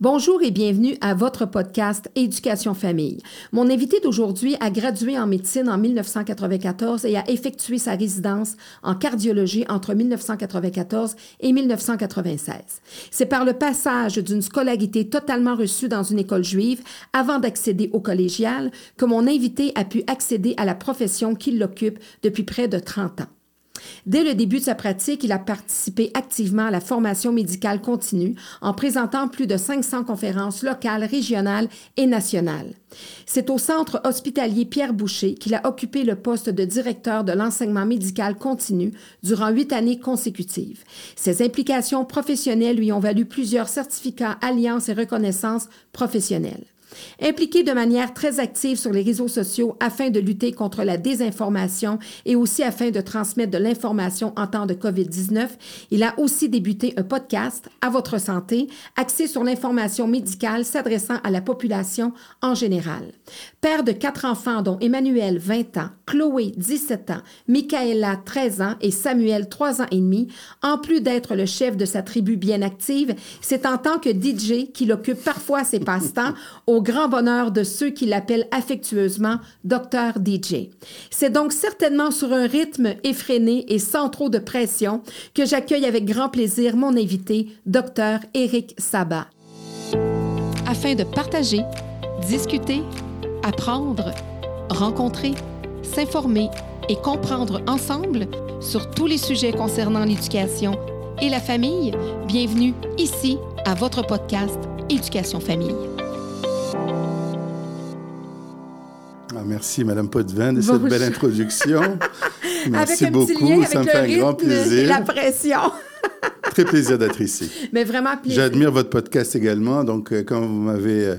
Bonjour et bienvenue à votre podcast Éducation Famille. Mon invité d'aujourd'hui a gradué en médecine en 1994 et a effectué sa résidence en cardiologie entre 1994 et 1996. C'est par le passage d'une scolarité totalement reçue dans une école juive avant d'accéder au collégial que mon invité a pu accéder à la profession qu'il occupe depuis près de 30 ans. Dès le début de sa pratique, il a participé activement à la formation médicale continue en présentant plus de 500 conférences locales, régionales et nationales. C'est au centre hospitalier Pierre Boucher qu'il a occupé le poste de directeur de l'enseignement médical continu durant huit années consécutives. Ses implications professionnelles lui ont valu plusieurs certificats, alliances et reconnaissances professionnelles. Impliqué de manière très active sur les réseaux sociaux afin de lutter contre la désinformation et aussi afin de transmettre de l'information en temps de COVID-19, il a aussi débuté un podcast, À votre santé, axé sur l'information médicale s'adressant à la population en général. Père de quatre enfants, dont Emmanuel, 20 ans, Chloé, 17 ans, Michaela, 13 ans et Samuel, 3 ans et demi, en plus d'être le chef de sa tribu bien active, c'est en tant que DJ qu'il occupe parfois ses passe-temps au grand bonheur de ceux qui l'appellent affectueusement Docteur DJ. C'est donc certainement sur un rythme effréné et sans trop de pression que j'accueille avec grand plaisir mon invité, Docteur Éric Sabat. Afin de partager, discuter, apprendre, rencontrer, s'informer et comprendre ensemble sur tous les sujets concernant l'éducation et la famille, bienvenue ici à votre podcast Éducation Famille. Merci, Madame Potvin, de cette belle introduction. merci beaucoup, ça me fait un grand plaisir. Et la pression. Très plaisir d'être ici. Mais vraiment plaisir. J'admire votre podcast également. Donc, euh, quand vous m'avez euh,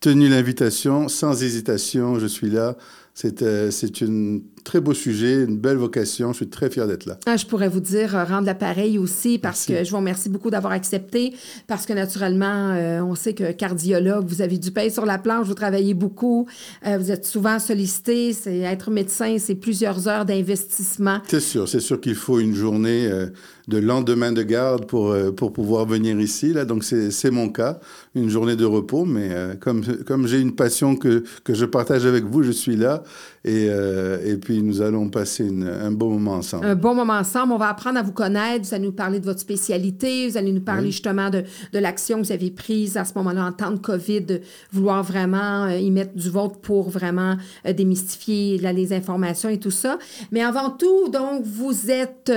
tenu l'invitation, sans hésitation, je suis là. C'est euh, un très beau sujet, une belle vocation. Je suis très fier d'être là. Ah, je pourrais vous dire euh, rendre l'appareil aussi parce que je vous remercie beaucoup d'avoir accepté. Parce que naturellement, euh, on sait que cardiologue, vous avez du pain sur la planche, vous travaillez beaucoup, vous êtes souvent sollicité. C'est être médecin, c'est plusieurs heures d'investissement. C'est sûr, c'est sûr qu'il faut une journée de lendemain de garde pour, pour pouvoir venir ici. Là. Donc, c'est mon cas, une journée de repos. Mais comme, comme j'ai une passion que, que je partage avec vous, je suis là. Et, euh, et puis, nous allons passer un bon moment ensemble. Un bon moment ensemble. On va apprendre à vous connaître. Vous allez nous parler de votre spécialité. Vous allez nous parler justement de, de l'action que vous avez prise à ce moment-là en temps de COVID, de vouloir vraiment euh, y mettre du vôtre pour vraiment euh, démystifier les informations et tout ça. Mais avant tout, donc, vous êtes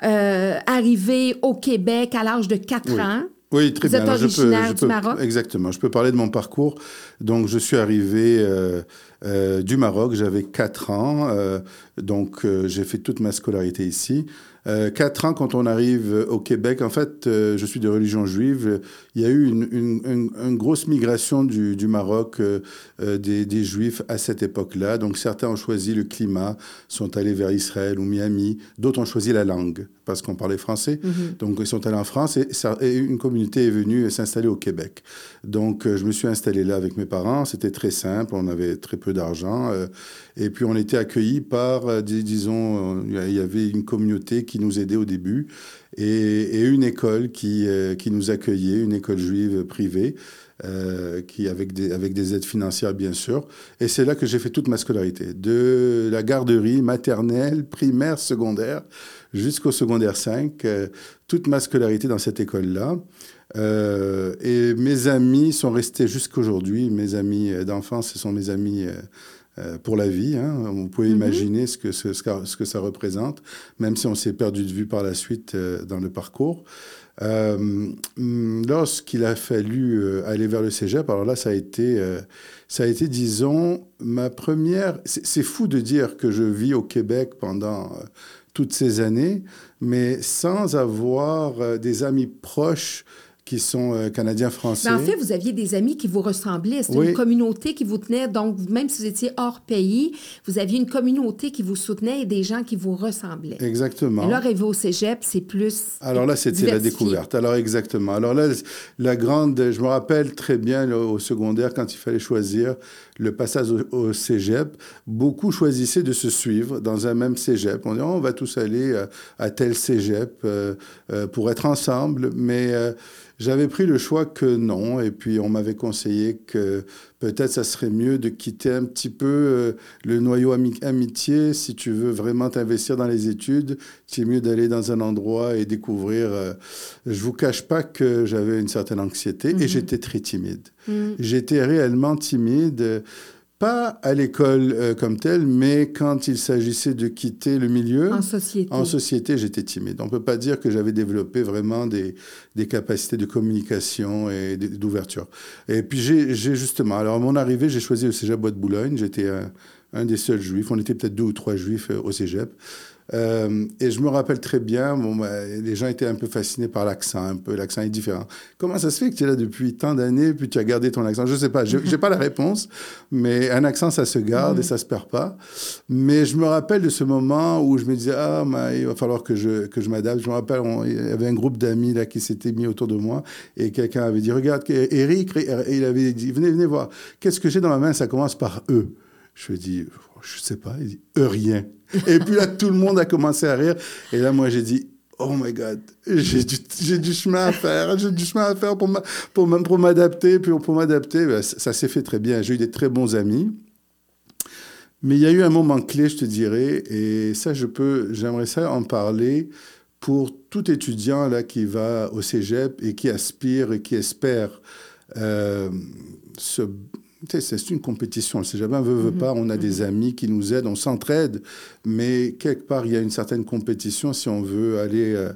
arrivé au Québec à l'âge de 4 ans. Oui, très Vous bien. êtes originaire du Maroc? Exactement. Je peux parler de mon parcours. Donc, je suis arrivé euh, euh, du Maroc, j'avais 4 ans. Euh, donc, euh, j'ai fait toute ma scolarité ici. Euh, quatre ans, quand on arrive au Québec, en fait, euh, je suis de religion juive. Il y a eu une, une, une, une grosse migration du, du Maroc euh, des, des, Juifs à cette époque-là. Donc, certains ont choisi le climat, sont allés vers Israël ou Miami. D'autres ont choisi la langue parce qu'on parlait français. Mm-hmm. Donc, ils sont allés en France et une communauté est venue s'installer au Québec. Donc, je me suis installé là avec mes parents. C'était très simple. On avait très peu d'argent. et puis, on était accueillis par, disons, il y avait une communauté qui nous aidait au début et, une école qui, euh, qui nous accueillait, une école juive privée. Euh, qui avec des, avec des aides financières bien sûr. Et c'est là que j'ai fait toute ma scolarité, de la garderie maternelle, primaire, secondaire, jusqu'au secondaire 5, euh, toute ma scolarité dans cette école-là. Et mes amis sont restés jusqu'aujourd'hui. Mes amis d'enfance, ce sont mes amis pour la vie. Hein. Vous pouvez mm -hmm. imaginer ce que, ce, ce, que ça représente, même si on s'est perdu de vue par la suite euh, dans le parcours. Euh, Lorsqu'il a fallu euh, aller vers le cégep, alors là, ça a été, euh, ça a été disons, ma première. C'est fou de dire que je vis au Québec pendant toutes ces années, mais sans avoir des amis proches qui sont euh, canadiens-français. en fait, vous aviez des amis qui vous ressemblaient. C'était oui. une communauté qui vous tenait. Donc, même si vous étiez hors pays, vous aviez une communauté qui vous soutenait et des gens qui vous ressemblaient. Exactement. Alors, arrivé au cégep, c'est plus. Alors là, c'était la découverte. Alors, exactement. Alors là, la grande. Je me rappelle très bien là, au secondaire, quand il fallait choisir le passage au, au, cégep, beaucoup choisissaient de se suivre dans un même cégep. On dit, oh, on va tous aller à, à tel cégep euh, euh, pour être ensemble. Mais J'avais pris le choix que non, et puis on m'avait conseillé que peut-être ça serait mieux de quitter un petit peu euh, le noyau amitié si tu veux vraiment t'investir dans les études. C'est mieux d'aller dans un endroit et découvrir. Euh, je vous cache pas que j'avais une certaine anxiété et mm-hmm. j'étais très timide. Mm. J'étais réellement timide pas à l'école euh, comme telle, mais quand il s'agissait de quitter le milieu. En société. En société, j'étais timide. On ne peut pas dire que j'avais développé vraiment des, des, capacités de communication et d'ouverture. Et puis, j'ai justement, alors à mon arrivée, j'ai choisi le cégep Bois de Boulogne. J'étais un, un, des seuls juifs. On était peut-être deux ou trois juifs euh, au cégep. Euh, et je me rappelle très bien, bon, bah, les gens étaient un peu fascinés par l'accent, un peu, l'accent est différent. Comment ça se fait que tu es là depuis tant d'années, puis tu as gardé ton accent? Je ne sais pas, je n'ai pas la réponse, mais un accent, ça se garde et ça ne se perd pas. Mais je me rappelle de ce moment où je me disais, ah, il va falloir que je, que je m'adapte. Je me rappelle, il y avait un groupe d'amis là qui s'était mis autour de moi et quelqu'un avait dit, regarde, Eric, et il avait dit, venez, venez voir, qu'est-ce que j'ai dans ma main Ça commence par E. Je lui dis, je sais pas, il dit, e rien. Et puis là, tout le monde a commencé à rire. Et là, moi, j'ai dit, oh my God, j'ai du, chemin à faire, j'ai du chemin à faire pour, pour, pour m'adapter. Puis pour m'adapter, ben, ça, s'est fait très bien. J'ai eu des très bons amis. Mais il y a eu un moment clé, je te dirais, et ça, je peux, j'aimerais ça en parler pour tout étudiant là qui va au cégep et qui aspire et qui espère euh, se c'est une compétition. C'est jamais un veut, veut mhm. pas. On a des mhm. amis qui nous aident, on s'entraide, mais quelque part, il y a une certaine compétition si on veut aller, euh,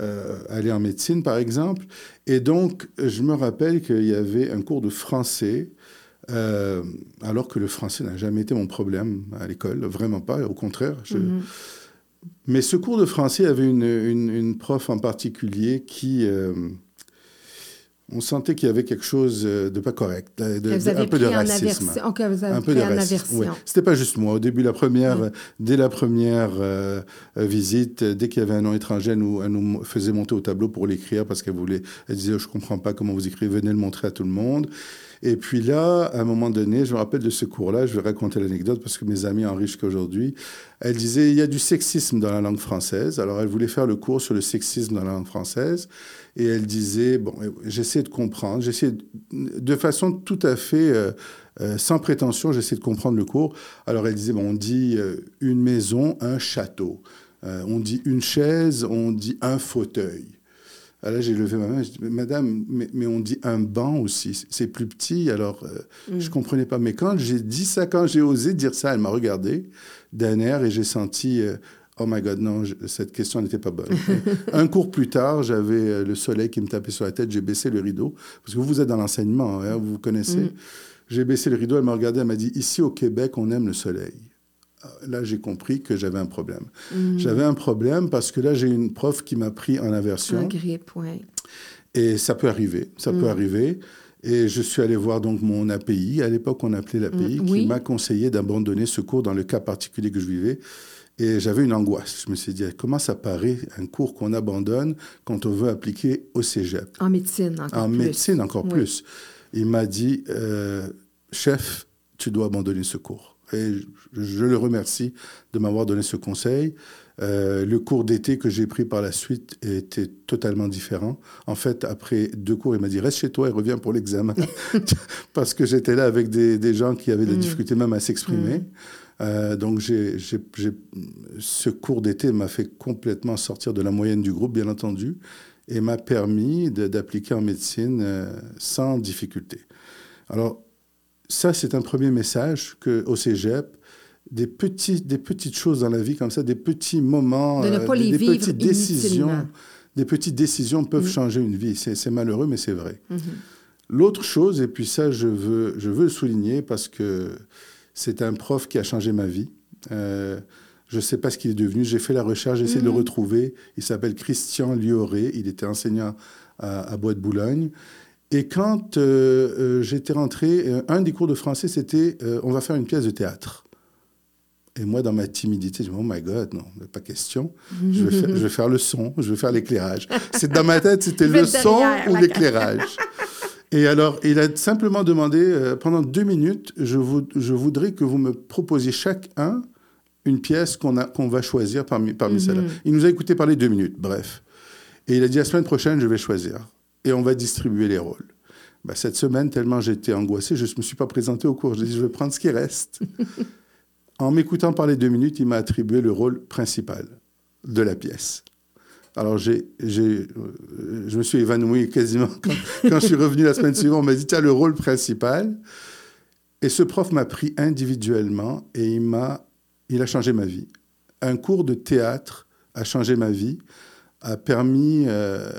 euh, aller en médecine, par exemple. Et donc, je me rappelle qu'il y avait un cours de français. Euh, alors que le français n'a jamais été mon problème à l'école, vraiment pas, au contraire. Mhm. Mais ce cours de français avait une, une, prof en particulier qui, on sentait qu'il y avait quelque chose euh, de pas correct, de, un peu de racisme. un peu de racisme. C'était pas juste moi. Au début, la première, dès la première euh, euh, visite, dès qu'il y avait un nom étranger, elle nous, nous faisait monter au tableau pour l'écrire parce qu'elle voulait. Elle disait, je comprends pas comment vous écrivez, venez le montrer à tout le monde. Et puis là, à un moment donné, je me rappelle de ce cours-là, je vais raconter l'anecdote parce que mes amis en qu'aujourd'hui. Elle disait, il y a du sexisme dans la langue française. Alors elle voulait faire le cours sur le sexisme dans la langue française. Et elle disait, bon, j'essaie de comprendre, j'essaie de façon tout à fait euh, euh, sans prétention, j'essaie de comprendre le cours. Alors elle disait, bon, on dit euh, une maison, un château. on dit une chaise, on dit un fauteuil. Ah, là, j'ai levé ma main, je dis, Madame, mais, on dit un banc aussi, c'est plus petit, alors euh, je ne mm. comprenais pas. Mais quand j'ai dit ça, quand j'ai osé dire ça, elle m'a regardé d'un air et j'ai senti, euh, oh my God, non, cette question n'était pas bonne. un cours plus tard, j'avais euh, le soleil qui me tapait sur la tête, j'ai baissé le rideau, parce que vous, vous êtes dans l'enseignement, hein, vous vous connaissez. Mm. J'ai baissé le rideau, elle m'a regardé, elle m'a dit, ici au Québec, on aime le soleil là, j'ai compris que j'avais un problème. Mm. J'avais un problème parce que là, j'ai une prof qui m'a pris en aversion. Un grippe, oui. Et ça peut arriver, ça peut mm. arriver. Et je suis allé voir donc mon API, à l'époque on appelait l'API, mm, qui m'a conseillé d'abandonner ce cours dans le cas particulier que je vivais. Et j'avais une angoisse. Je me suis dit, comment ça paraît un cours qu'on abandonne quand on veut appliquer au cégep? En médecine, encore en plus. En médecine, encore plus. Il m'a dit, euh, chef, tu dois abandonner ce cours. Et je, le remercie de m'avoir donné ce conseil. Euh, le cours d'été que j'ai pris par la suite était totalement différent. En fait, après deux cours, il m'a dit reste chez toi et reviens pour l'examen. Parce que j'étais là avec des, des, gens qui avaient des mm. difficultés même à s'exprimer. Mm. Euh, donc, ce cours d'été m'a fait complètement sortir de la moyenne du groupe, bien entendu, et m'a permis d'appliquer en médecine euh, sans difficulté. Alors, ça, c'est un premier message que, au cégep, des, petits, des petites choses dans la vie comme ça, des petits moments, de euh, des, petites décisions. Des petites décisions peuvent mm. changer une vie. C'est malheureux, mais c'est vrai. Mm-hmm. L'autre chose, et puis ça, je veux, je veux le souligner parce que c'est un prof qui a changé ma vie. Euh, je ne sais pas ce qu'il est devenu. J'ai fait la recherche, j'ai essayé de le mm-hmm. retrouver. Il s'appelle Christian Lioré. Il était enseignant à, à Bois de Boulogne. Et quand euh, euh, j'étais rentré, euh, un des cours de français, c'était on va faire une pièce de théâtre. Et moi, dans ma timidité, je me dis, oh my God, non, pas question. Je vais, faire, je vais faire le son, je vais faire l'éclairage. C'est dans ma tête, c'était le son ou l'éclairage. Et alors, il a simplement demandé, pendant deux minutes, je, je, voudrais que vous me proposiez chacun une pièce qu'on va choisir parmi, parmi celles-là. Mhm. Il nous a écouté parler deux minutes, bref. Et il a dit, la semaine prochaine, je vais choisir. Et on va distribuer les rôles. Ben, cette semaine, tellement j'étais angoissé, je ne me suis pas présenté au cours. J'ai dit, je vais prendre ce qui reste. en m'écoutant parler deux minutes, il m'a attribué le rôle principal de la pièce. Alors, j'ai, j'ai, euh, je me suis évanoui quasiment quand, quand je suis revenu la semaine suivante. On m'a dit, tu as le rôle principal. Et ce prof m'a pris individuellement et il m'a, il a changé ma vie. Un cours de théâtre a changé ma vie, a permis euh,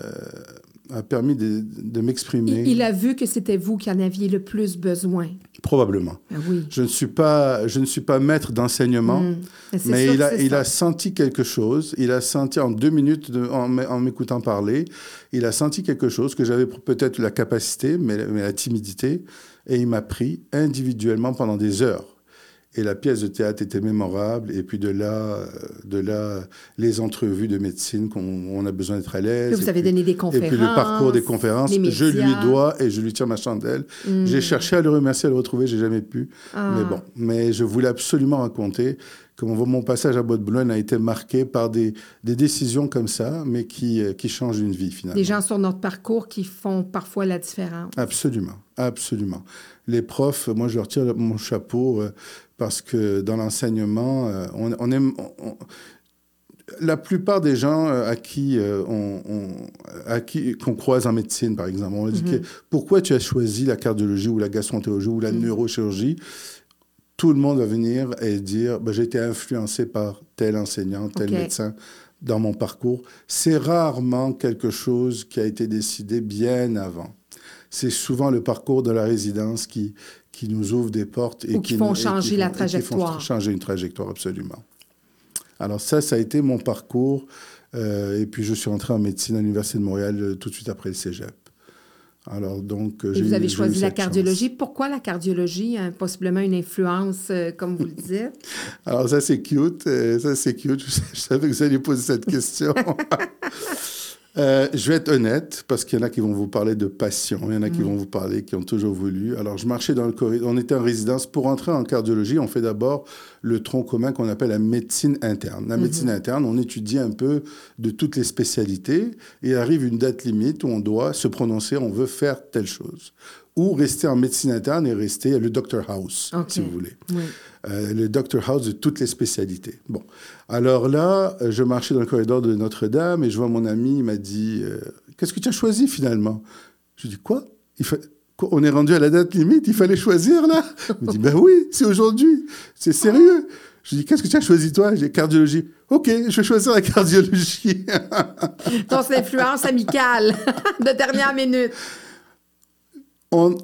a permis de, de m'exprimer. Il, il, a vu que c'était vous qui en aviez le plus besoin. Probablement. Ah oui. Je ne suis pas, je ne suis pas maître d'enseignement, Mm. C'est mais il, a, il a senti quelque chose. Il a senti en deux minutes, de- en, m'écoutant parler, il a senti quelque chose que j'avais peut-être la capacité, mais, mais la timidité, et il m'a pris individuellement pendant des heures. Et la pièce de théâtre était mémorable. Et puis de là, euh, de là, les entrevues de médecine qu'on on a besoin d'être à l'aise. Vous Et avez puis- donné des et conférences. puis le parcours des conférences, je lui dois et je lui tire ma chandelle. Mm. J'ai cherché à le remercier, à le retrouver, j'ai jamais pu. Ah. Mais bon, mais je voulais absolument raconter comment mon passage à Bois de Boulogne a été marqué par des, des décisions comme ça, mais qui, euh, qui changent une vie finalement. Des gens sur notre parcours qui font parfois la différence. Absolument, absolument. Les profs, moi je leur tire mon chapeau euh, parce que dans l'enseignement, euh, on, on aime. on- la plupart des gens euh, à qui euh, on, on- à qui qu'on croise en médecine, par exemple, on leur dit Mhm. que, pourquoi tu as choisi la cardiologie ou la gastroentérologie ou la Mhm. neurochirurgie? Tout le monde va venir et dire ben, j'ai été influencé par tel enseignant, tel médecin dans mon parcours. C'est rarement quelque chose qui a été décidé bien avant c'est souvent le parcours de la résidence qui, qui nous ouvre des portes. Et Ou qui font nous- changer la et qui font trajectoire. changer une trajectoire, absolument. Alors ça, ça a été mon parcours. euh, et puis je suis entré en médecine à l'Université de Montréal euh, tout de suite après le cégep. Alors donc, Et vous avez choisi la chance. cardiologie. Pourquoi la cardiologie? hein, possiblement une influence, euh, comme vous le dites? Alors ça, c'est cute. ça, c'est cute. Je, je savais que vous alliez poser cette question. Euh, je vais être honnête, parce qu'il y en a qui vont vous parler de passion, il y en a qui vont vous parler, qui ont toujours voulu. Alors, je marchais dans le corridor, on était en résidence. Pour entrer en cardiologie, on fait d'abord le tronc commun qu'on appelle la médecine interne. La médecine interne, on étudie un peu de toutes les spécialités, et arrive une date limite où on doit se prononcer, on veut faire telle chose. Ou rester en médecine interne et rester le Doctor House, si vous voulez. Oui. Euh, le Doctor House de toutes les spécialités. Bon, alors là, euh, je marchais dans le corridor de Notre-Dame et je vois mon ami, il m'a dit euh, Qu'est-ce que tu as choisi finalement? Je lui dis Quoi, il fa- quoi On est rendu à la date limite, il fallait choisir là? Il me dit Ben oui, c'est aujourd'hui, c'est sérieux. Je lui dis Qu'est-ce que tu as choisi toi? J'ai cardiologie. Ok, je vais choisir la cardiologie. Donc, c'est l'influence amicale de dernière minute. En,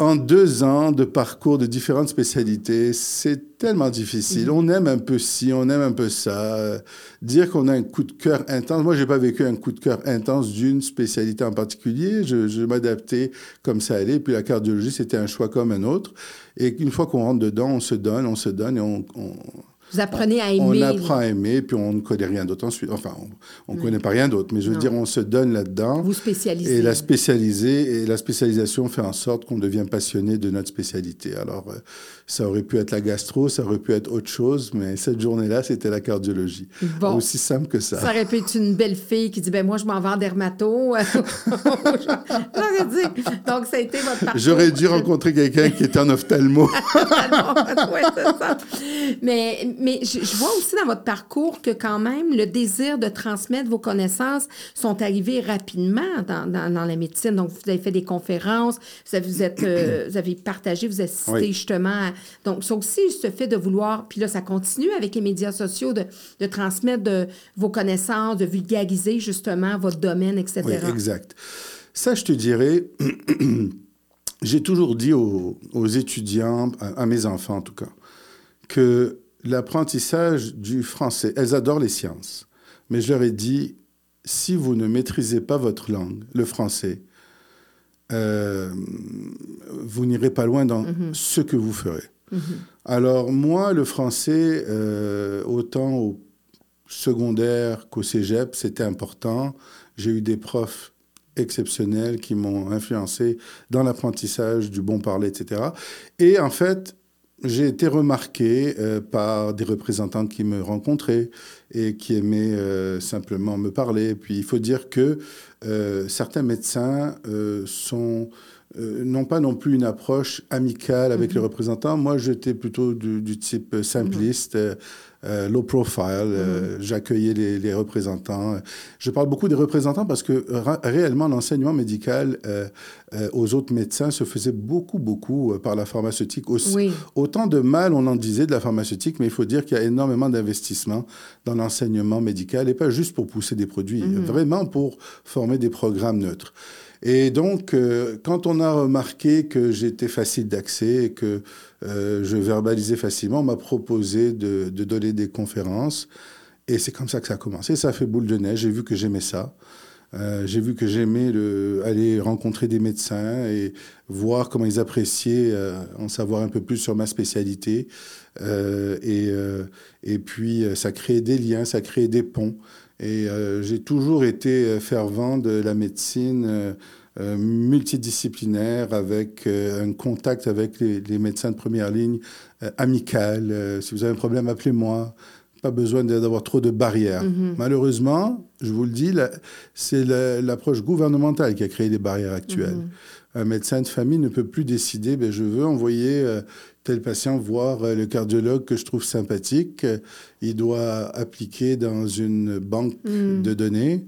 en deux ans de parcours de différentes spécialités, c'est tellement difficile. On aime un peu ci, on aime un peu ça. Dire qu'on a un coup de cœur intense. Moi, j'ai pas vécu un coup de cœur intense d'une spécialité en particulier. Je, je m'adaptais comme ça allait. Puis la cardiologie, c'était un choix comme un autre. Et une fois qu'on rentre dedans, on se donne, on se donne et on, on, Vous apprenez à on aimer. apprend à aimer, puis on ne connaît rien d'autre ensuite. Enfin, on ne connaît pas rien d'autre, mais je veux Non. dire, on se donne là-dedans. Vous spécialisez. Et la spécialiser et la spécialisation fait en sorte qu'on devient passionné de notre spécialité. Alors, euh, ça aurait pu être la gastro, ça aurait pu être autre chose, mais cette journée-là, c'était la cardiologie. Bon. Aussi simple que ça. Ça aurait pu être une belle fille qui dit ben moi je m'en vais en dermato. J'aurais dit. Donc ça a été votre parcours. J'aurais dû rencontrer quelqu'un qui était en ophtalmo. Ouais, ça. Mais, mais je, je vois aussi dans votre parcours que quand même le désir de transmettre vos connaissances sont arrivés rapidement dans, dans, dans la médecine. Donc, vous avez fait des conférences, vous avez, vous êtes, euh, vous avez partagé, vous assistez Oui. justement. à- donc, ça aussi, ce fait de vouloir, puis là, ça continue avec les médias sociaux, de, de transmettre de, vos connaissances, de vulgariser justement votre domaine, etc. Oui, exact. Ça, je te dirais, j'ai toujours dit aux, aux étudiants, à, à mes enfants en tout cas, que l'apprentissage du français, elles adorent les sciences, mais je leur ai dit, si vous ne maîtrisez pas votre langue, le français, euh, vous n'irez pas loin dans ce que vous ferez. Alors moi, le français, euh, autant au secondaire qu'au cégep, c'était important. J'ai eu des profs exceptionnels qui m'ont influencé dans l'apprentissage du bon parler, etc. Et en fait, j'ai été remarqué euh, par des représentants qui me rencontraient et qui aimaient euh, simplement me parler. Puis il faut dire que euh, certains médecins sont n'ont pas non plus une approche amicale avec les mhm. représentants. Moi, j'étais plutôt du, du type simpliste. Mhm. Euh, low profile. Euh, mm. J'accueillais les, les, représentants. Je parle beaucoup des représentants parce que réellement, l'enseignement médical euh, aux autres médecins se faisait beaucoup, beaucoup par la pharmaceutique. Aussi. Autant de mal on en disait de la pharmaceutique, mais il faut dire qu'il y a énormément d'investissements dans l'enseignement médical et pas juste pour pousser des produits, vraiment pour former des programmes neutres. Et donc, quand on a remarqué que j'étais facile d'accès et que euh, je verbalisais facilement, on m'a proposé de, donner des conférences. Et c'est comme ça que ça a commencé. Ça a fait boule de neige. J'ai vu que j'aimais ça. Euh, j'ai vu que j'aimais aller rencontrer des médecins et voir comment ils appréciaient euh, en savoir un peu plus sur ma spécialité. et, et puis, ça crée des liens, ça crée des ponts. Et j'ai toujours été fervent de la médecine euh, multidisciplinaire avec euh, un contact avec les, médecins de première ligne, euh, amical. si vous avez un problème, appelez-moi. Pas besoin d'avoir trop de barrières. Mm-hmm. Malheureusement, je vous le dis, c'est l'approche gouvernementale qui a créé les barrières actuelles. Mm-hmm. Un médecin de famille ne peut plus décider, ben, je veux envoyer tel patient voir le cardiologue que je trouve sympathique. Il doit appliquer dans une banque mm. de données.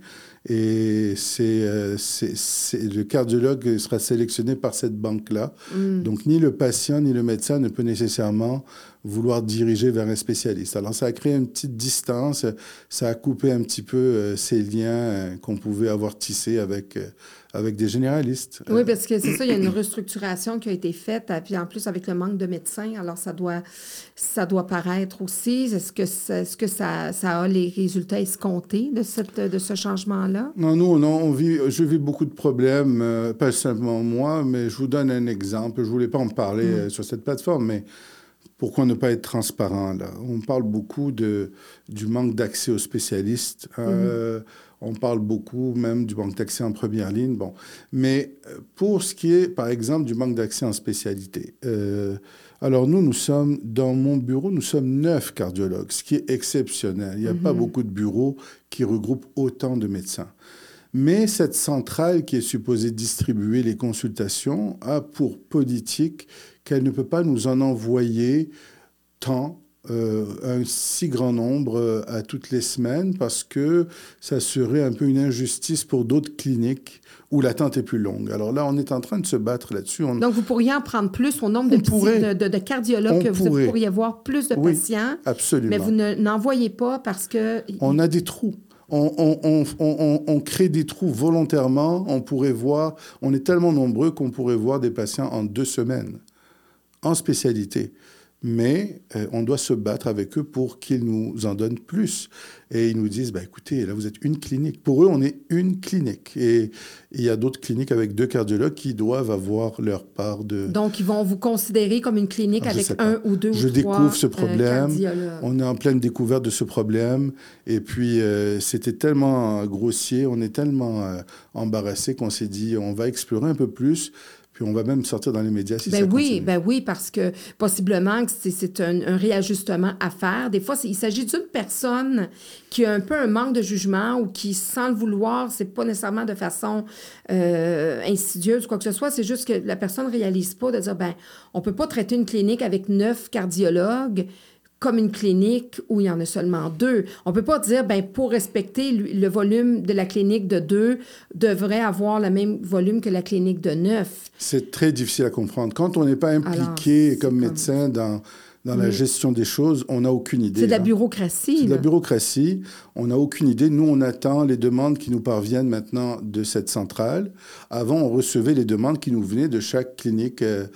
Et euh, c'est, le cardiologue sera sélectionné par cette banque-là. Mm. Donc, ni le patient ni le médecin ne peut nécessairement vouloir diriger vers un spécialiste. Alors, ça a créé une petite distance, ça a coupé un petit peu euh, ces liens euh, qu'on pouvait avoir tissés avec avec des généralistes. Oui, parce que c'est ça, il y a une restructuration qui a été faite, euh, puis en plus avec le manque de médecins, alors ça doit, ça doit paraître aussi. Est-ce que, est-ce que ça, ça, a les résultats escomptés de, cette, de ce changement-là? Non, nous, non, on vit, je vis beaucoup de problèmes, euh, pas simplement moi, mais je vous donne un exemple. Je ne voulais pas en parler mm. euh, sur cette plateforme, mais pourquoi ne pas être transparent là? On parle beaucoup de, du manque d'accès aux spécialistes. Mm-hmm. On parle beaucoup même du manque d'accès en première ligne. Bon. Mais euh, pour ce qui est, par exemple, du manque d'accès en spécialité, euh, alors nous, nous sommes, dans mon bureau, nous sommes neuf cardiologues, ce qui est exceptionnel. Il n'y a pas mhm. beaucoup de bureaux qui regroupent autant de médecins. Mais cette centrale qui est supposée distribuer les consultations a pour politique qu'elle ne peut pas nous en envoyer tant euh, un si grand nombre euh, à toutes les semaines parce que ça serait un peu une injustice pour d'autres cliniques où l'attente est plus longue. Alors là, on est en train de se battre là-dessus. Donc, vous pourriez en prendre plus au nombre de, de, cardiologues que vous pourriez voir plus de oui, patients. Absolument. Mais vous n'en voyez pas parce que... On a des trous. On, on, on, on, crée des trous volontairement. On pourrait voir, on est tellement nombreux qu'on pourrait voir des patients en deux semaines, en spécialité mais euh, on doit se battre avec eux pour qu'ils nous en donnent plus. Et ils nous disent, bah, écoutez, là, vous êtes une clinique. Pour eux, on est une clinique. Et il y a d'autres cliniques avec deux cardiologues qui doivent avoir leur part de... Donc, ils vont vous considérer comme une clinique avec un ou deux Je ou trois découvre ce euh, problème. on est en pleine découverte de ce problème. Et puis, euh, c'était tellement grossier, on est tellement embarrassé qu'on s'est dit, on va explorer un peu plus puis on va même sortir dans les médias si ben ça oui, continue. Ben oui, parce que possiblement que c'est un, réajustement à faire. Des fois, il s'agit d'une personne qui a un peu un manque de jugement ou qui, sans le vouloir, c'est pas nécessairement de façon euh, insidieuse ou quoi que ce soit, c'est juste que la personne ne réalise pas de dire, ben on peut pas traiter une clinique avec neuf cardiologues comme une clinique où il y en a seulement deux. On ne peut pas dire, ben, pour respecter le volume de la clinique de deux, devrait avoir le même volume que la clinique de neuf. C'est très difficile à comprendre. Quand on n'est pas impliqué comme médecin dans dans la gestion des choses, on n'a aucune idée. C'est de la bureaucratie. C'est de la bureaucratie. On n'a aucune idée. Nous, on attend les demandes qui nous parviennent maintenant de cette centrale. Avant, on recevait les demandes qui nous venaient de chaque clinique euh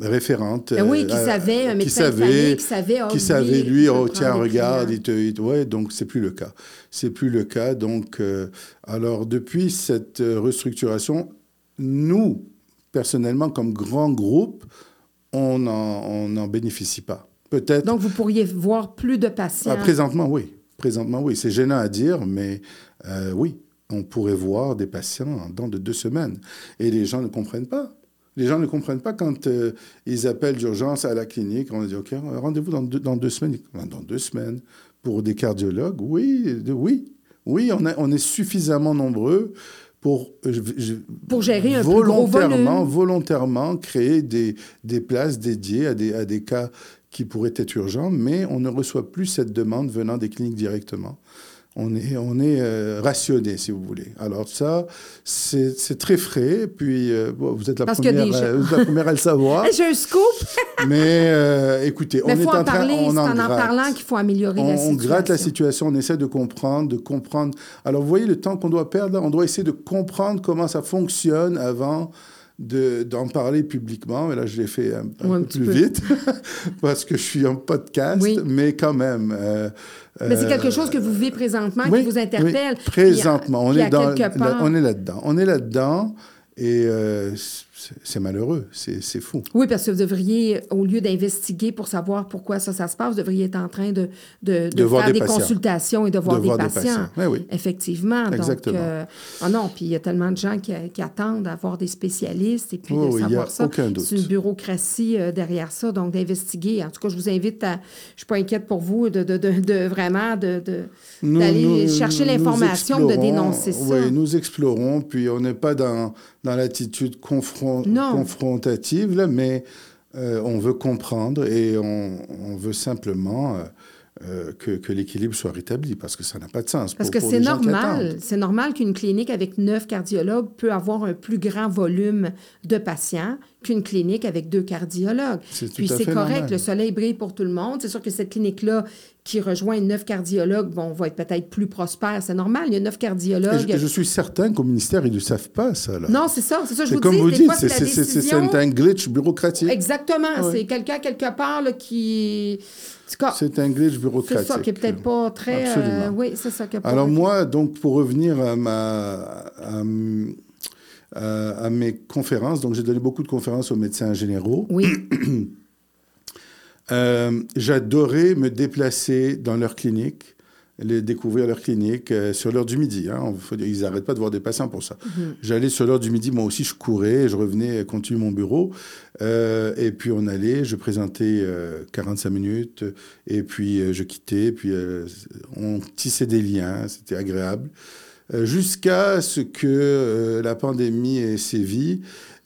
référente. Ah oui, qui euh, savait, un médecin qui savait, qui savait, oh, qui savait lui, oh, tiens, regarde, il te, il, ouais, donc c'est plus le cas. C'est plus le cas. Donc, euh, alors depuis cette restructuration, nous, personnellement, comme grand groupe, on n'en bénéficie pas. Peut-être. Donc, vous pourriez voir plus de patients. Ah, présentement, oui. Présentement, oui. C'est gênant à dire, mais euh, oui, on pourrait voir des patients dans de deux semaines. Et les gens ne comprennent pas. Les gens ne comprennent pas quand euh, ils appellent d'urgence à la clinique. On dit, OK, rendez-vous dans deux, dans deux semaines. Dans deux semaines, pour des cardiologues, oui, oui, oui, on, a, on est suffisamment nombreux pour, pour gérer un volontairement, volontairement créer des, des places dédiées à des, à des cas qui pourraient être urgents, mais on ne reçoit plus cette demande venant des cliniques directement on est, on est euh, rationné, si vous voulez. Alors ça, c'est très frais. Puis, euh, vous, êtes la première, euh, vous êtes la première à le savoir. J'ai un scoop. Mais écoutez, on est en train... Parler, on en, en parlant qu'il faut améliorer la situation. On gratte la situation, on essaie de comprendre, de comprendre. Alors, vous voyez le temps qu'on doit perdre, on doit essayer de comprendre comment ça fonctionne avant d'en parler publiquement. Mais là, je l'ai fait un, peu plus vite parce que je suis en podcast, mais quand même. Mais c'est quelque chose que vous vivez présentement, qui vous interpelle. présentement, on, est dans, on est là-dedans. On est là-dedans et euh, c'est malheureux, c'est fou. Oui, parce que vous devriez, au lieu d'investiguer pour savoir pourquoi ça, ça se passe, vous devriez être en train de, de, de, faire des, consultations et de voir, des, patients. Oui, oui. Effectivement. Exactement. Donc, euh, oh non, puis il y a tellement de gens qui, qui attendent d'avoir des spécialistes et puis de savoir y a ça. Aucun doute. C'est une bureaucratie euh, derrière ça, donc d'investiguer. En tout cas, je vous invite à, je ne suis pas inquiète pour vous, de, de, de vraiment d'aller chercher l'information, de dénoncer ça. Oui, nous explorons, puis on n'est pas dans, dans l'attitude confrontée confrontative, là, mais euh, on veut comprendre et on, veut simplement euh, euh, que, l'équilibre soit rétabli parce que ça n'a pas de sens. Parce que c'est normal. C'est normal qu'une clinique avec neuf cardiologues peut avoir un plus grand volume de patients qu'une clinique avec deux cardiologues. Puis c'est correct, le soleil brille pour tout le monde. C'est sûr que cette clinique-là qui rejoint neuf cardiologues, bon, va être peut-être plus prospère. C'est normal, il y a neuf cardiologues. Je, suis certain qu'au ministère, ils ne savent pas ça. Là. Non, c'est ça, c'est ça, je vous comme dis. vous dites, c'est un glitch bureaucratique. Exactement, c'est quelqu'un quelque part là, qui... C'est un glitch bureaucratique. C'est ça qui n'est peut-être pas très... Euh, oui, c'est ça qui Alors moi, donc, pour revenir à ma... À, mes conférences, donc j'ai donné beaucoup de conférences aux médecins généraux. Oui. Euh, j'adorais me déplacer dans leur clinique, les découvrir leur clinique euh, sur l'heure du midi. Hein. ils n'arrêtent pas de voir des patients pour ça. Mhm. J'allais sur l'heure du midi, moi aussi je courais, je revenais continuer mon bureau. Euh, et puis on allait, je présentais 45 minutes, et puis je quittais, puis on tissait des liens, c'était agréable. Jusqu'à ce que la pandémie ait sévi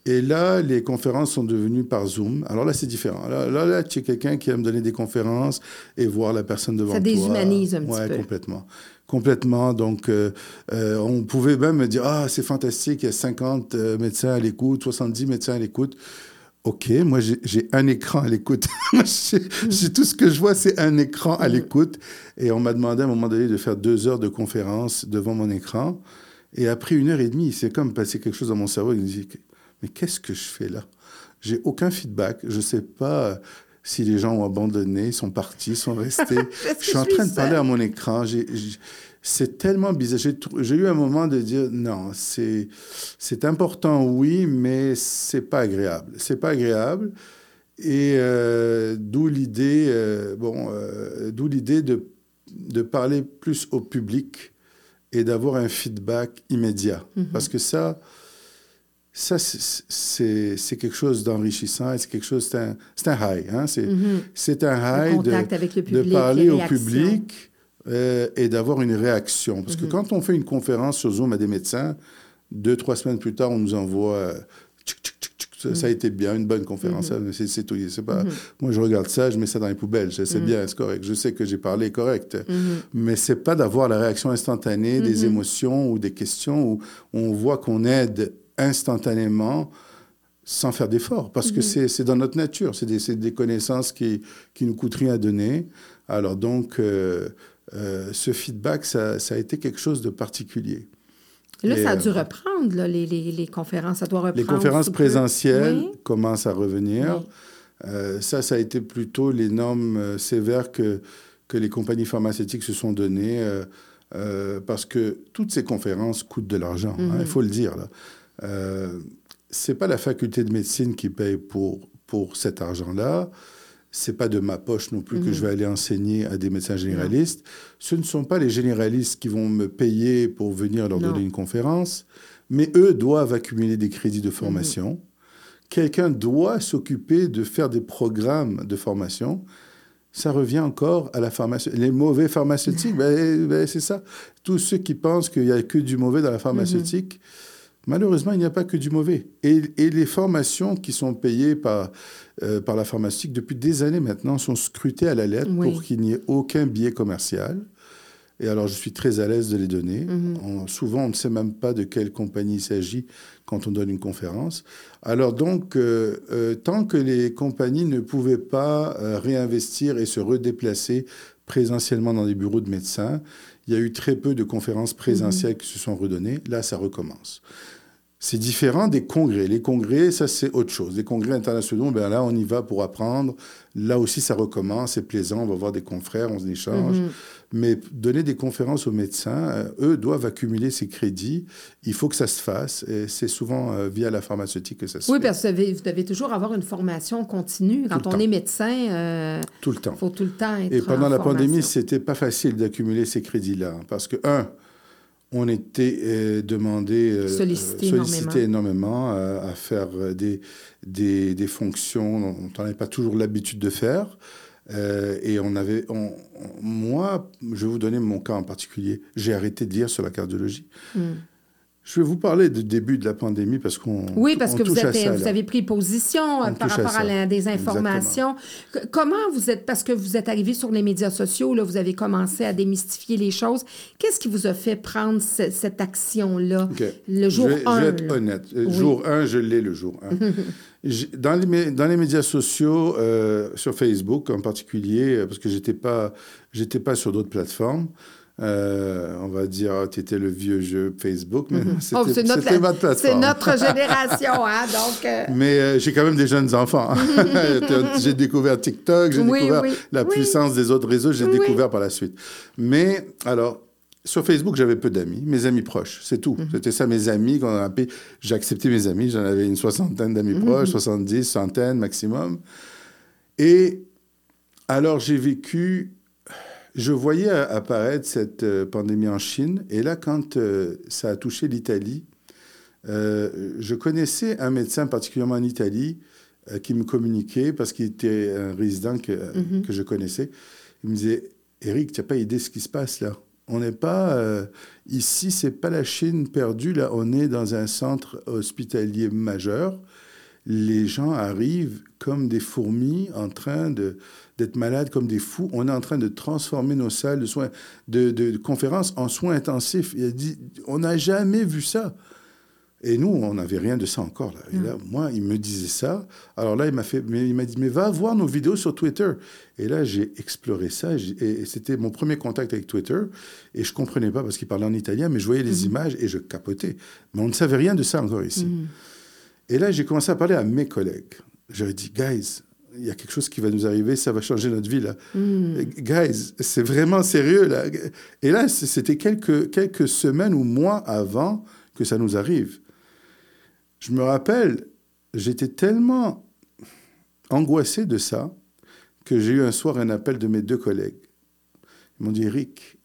et là, les conférences sont devenues par Zoom. Alors là, c'est différent. Là, là, tu es quelqu'un qui aime donner des conférences et voir la personne devant toi. Ça déshumanise un petit peu. complètement. Complètement. Donc, euh, euh, on pouvait même me dire, ah, c'est fantastique, il y a 50 euh, médecins à l'écoute, 70 médecins à l'écoute. OK, moi, j'ai un écran à l'écoute. tout ce que je vois, c'est un écran à l'écoute. Et on m'a demandé à un moment donné de faire deux heures de conférence devant mon écran. Et après une heure et demie, c'est comme passer quelque chose dans mon cerveau. Il me dit, mais qu'est-ce que je fais là? J'ai aucun feedback. Je ne sais pas si les gens ont abandonné, sont partis, sont restés. je suis en train de parler à mon écran. c'est tellement bizarre. J'ai eu un moment de dire non, c'est important, oui, mais c'est pas agréable. C'est pas agréable. Et euh, d'où l'idée, euh, bon, euh, d'où l'idée de, de parler plus au public et d'avoir un feedback immédiat. Mm-hmm. Parce que ça, ça, c'est quelque chose d'enrichissant et c'est quelque chose, c'est un, un, high. Hein? C'est un high de, de, parler au public euh, et d'avoir une réaction. Parce que mhm. quand on fait une conférence sur Zoom à des médecins, deux, trois semaines plus tard, on nous envoie. Euh, ça, a été bien, une bonne conférence. C'est tout. Pas. Moi, je regarde ça, je mets ça dans les poubelles. C'est bien, c'est correct. Je sais que j'ai parlé correct. Mais c'est pas d'avoir la réaction instantanée des émotions ou des questions où on voit qu'on aide instantanément sans faire d'effort, parce que mhm. c'est dans notre nature, c'est des, des, connaissances qui, qui nous coûtent rien à donner. Alors donc, euh, euh, ce feedback, ça, ça, a été quelque chose de particulier. Là, ça a dû euh, reprendre, là, les, les, les, conférences, ça doit reprendre. Les conférences présentielles commencent à revenir. ça, ça a été plutôt les normes sévères que, que les compagnies pharmaceutiques se sont données, parce que toutes ces conférences coûtent de l'argent, hein, il mhm. faut le dire. Là. Euh, c'est pas la faculté de médecine qui paye pour, pour cet argent-là. C'est pas de ma poche non plus que je mhm. vais aller enseigner à des médecins généralistes. Ce ne sont pas les généralistes qui vont me payer pour venir leur donner une conférence, mais eux doivent accumuler des crédits de formation. quelqu'un doit s'occuper de faire des programmes de formation, ça revient encore à la pharmacie. Les mauvais pharmaceutiques, ben, ben, c'est ça. Tous ceux qui pensent qu'il n'y a que du mauvais dans la pharmaceutique, mm-hmm. Malheureusement, il n'y a pas que du mauvais. Et, les formations qui sont payées par, euh, par la pharmaceutique depuis des années maintenant sont scrutées à la lettre pour qu'il n'y ait aucun biais commercial. Et alors, je suis très à l'aise de les donner. Mm-hmm. souvent, on ne sait même pas de quelle compagnie il s'agit quand on donne une conférence. Alors donc, euh, euh, tant que les compagnies ne pouvaient pas euh, réinvestir et se redéplacer présentiellement dans des bureaux de médecins, il y a eu très peu de conférences présentielles mhm. qui se sont redonnées. Là, ça recommence. C'est différent des congrès. Les congrès, ça, c'est autre chose. Les congrès internationaux, ben là, on y va pour apprendre. Là aussi, ça recommence. C'est plaisant. On va voir des confrères, on échange. Mhm. Mais donner des conférences aux médecins, euh, eux doivent accumuler ces crédits. Il faut que ça se fasse. Et c'est souvent euh, via la pharmaceutique que ça se oui, fait. Oui, parce que vous devez, toujours avoir une formation continue. Quand on est médecin, euh, tout le temps. Il faut tout le temps être Et pendant la pandémie, c'était pas facile d'accumuler ces crédits-là. Parce que, un, on était demandé, sollicité, énormément, à, faire des, des, des fonctions dont on n'avait pas toujours l'habitude de faire. Euh, et on avait, moi, je vais vous donner mon cas en particulier. J'ai arrêté de lire sur la cardiologie. Hmm. Je vais vous parler du début de la pandémie parce qu'on. Oui, parce que vous, vous, avez pris position euh, par rapport à, la désinformation. Comment vous êtes. Parce que vous êtes arrivé sur les médias sociaux, là, vous avez commencé à démystifier les choses. Qu'est-ce qui vous a fait prendre cette action-là le jour 1? Je vais être honnête. Jour 1, je l'ai le jour 1. dans, les, dans les médias sociaux, euh, sur Facebook en particulier, euh, parce que j'étais pas, j'étais pas sur d'autres plateformes, euh, on va dire, oh, tu étais le vieux jeu Facebook, mais mhm. c'était, oh, c'est notre, plateforme. C'est notre génération, hein, donc... Euh. Mais euh, j'ai quand même des jeunes enfants. j'ai découvert TikTok, j'ai découvert la puissance des autres réseaux, j'ai découvert par la suite. Mais, alors, sur Facebook, j'avais peu d'amis, mes amis proches, c'est tout. Mhm. C'était ça, mes amis. Quand on j'ai accepté mes amis, j'en avais une soixantaine d'amis mhm. proches, 70, centaines maximum. Et alors, j'ai vécu je voyais apparaître cette euh, pandémie en Chine, et là, quand euh, ça a touché l'Italie, euh, je connaissais un médecin particulièrement en Italie qui me communiquait parce qu'il était un résident que, mm-hmm. que, je connaissais. Il me disait, Eric, tu n'as pas idée de ce qui se passe là. On n'est pas ici, c'est pas la Chine perdue là. On est dans un centre hospitalier majeur. Les gens arrivent comme des fourmis en train de d'être malades comme des fous. On est en train de transformer nos salles de soins, de, de, conférences en soins intensifs. Il a dit, on n'a jamais vu ça. Et nous, on n'avait rien de ça encore. Là. Et là, mm. moi, il me disait ça. Alors là, il m'a fait, mais il m'a dit, mais va voir nos vidéos sur Twitter. Et là, j'ai exploré ça. Et c'était mon premier contact avec Twitter. Et je comprenais pas parce qu'il parlait en italien, mais je voyais les mm-hmm. images et je capotais. Mais on ne savait rien de ça encore ici. Mm. Et là, j'ai commencé à parler à mes collègues. J'avais dit, guys, il y a quelque chose qui va nous arriver, ça va changer notre vie là. Hmm. Guys, c'est vraiment sérieux là. Et là, c'était quelques, quelques semaines ou mois avant que ça nous arrive. Je me rappelle, j'étais tellement angoissé de ça que j'ai eu un soir un appel de mes deux collègues. Ils m'ont dit, Eric,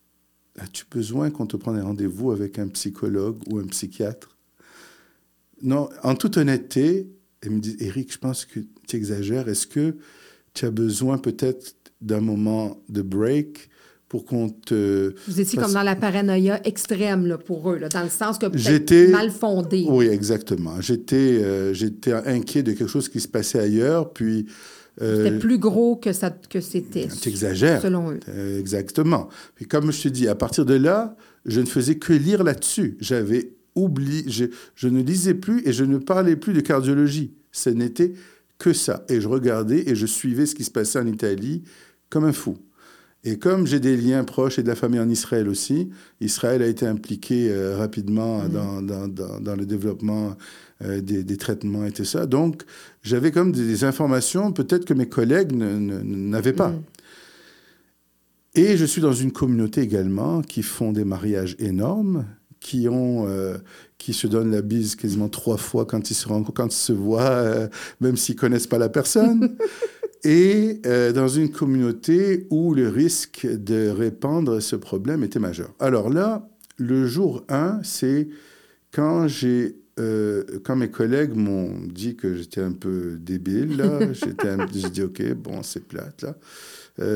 as-tu besoin qu'on te prenne un rendez-vous avec un psychologue ou un psychiatre? Non, en toute honnêteté, me disent, Eric, je pense que tu exagères. Est-ce que tu as besoin peut-être d'un moment de break pour qu'on te... Vous étiez comme dans la paranoïa extrême là, pour eux, là, dans le sens que peut-être mal fondé. Oui, exactement. J'étais, euh, j'étais inquiet de quelque chose qui se passait ailleurs, puis... Euh, c'était plus gros que, ça, que c'était. Tu exagères. Selon eux. Euh, exactement. Puis comme je te dis, à partir de là, je ne faisais que lire là-dessus. J'avais oublié, je, je ne lisais plus et je ne parlais plus de cardiologie. Ce n'était que ça. Et je regardais et je suivais ce qui se passait en Italie comme un fou. Et comme j'ai des liens proches et de la famille en Israël aussi, Israël a été impliqué euh, rapidement mmh. dans, dans, dans, le développement euh, des, des, traitements et tout ça. Donc, j'avais comme des, informations peut-être que mes collègues n'avaient pas. Mmh. Et je suis dans une communauté également qui font des mariages énormes, qui ont euh, qui se donnent la bise quasiment trois fois quand ils se rencontrent, quand ils se voient, euh, même s'ils connaissent pas la personne. et euh, dans une communauté où le risque de répandre ce problème était majeur. Alors là, le jour 1, c'est quand j'ai quand mes collègues m'ont dit que j'étais un peu débile, là, j'ai dit, OK, bon, c'est plate, là.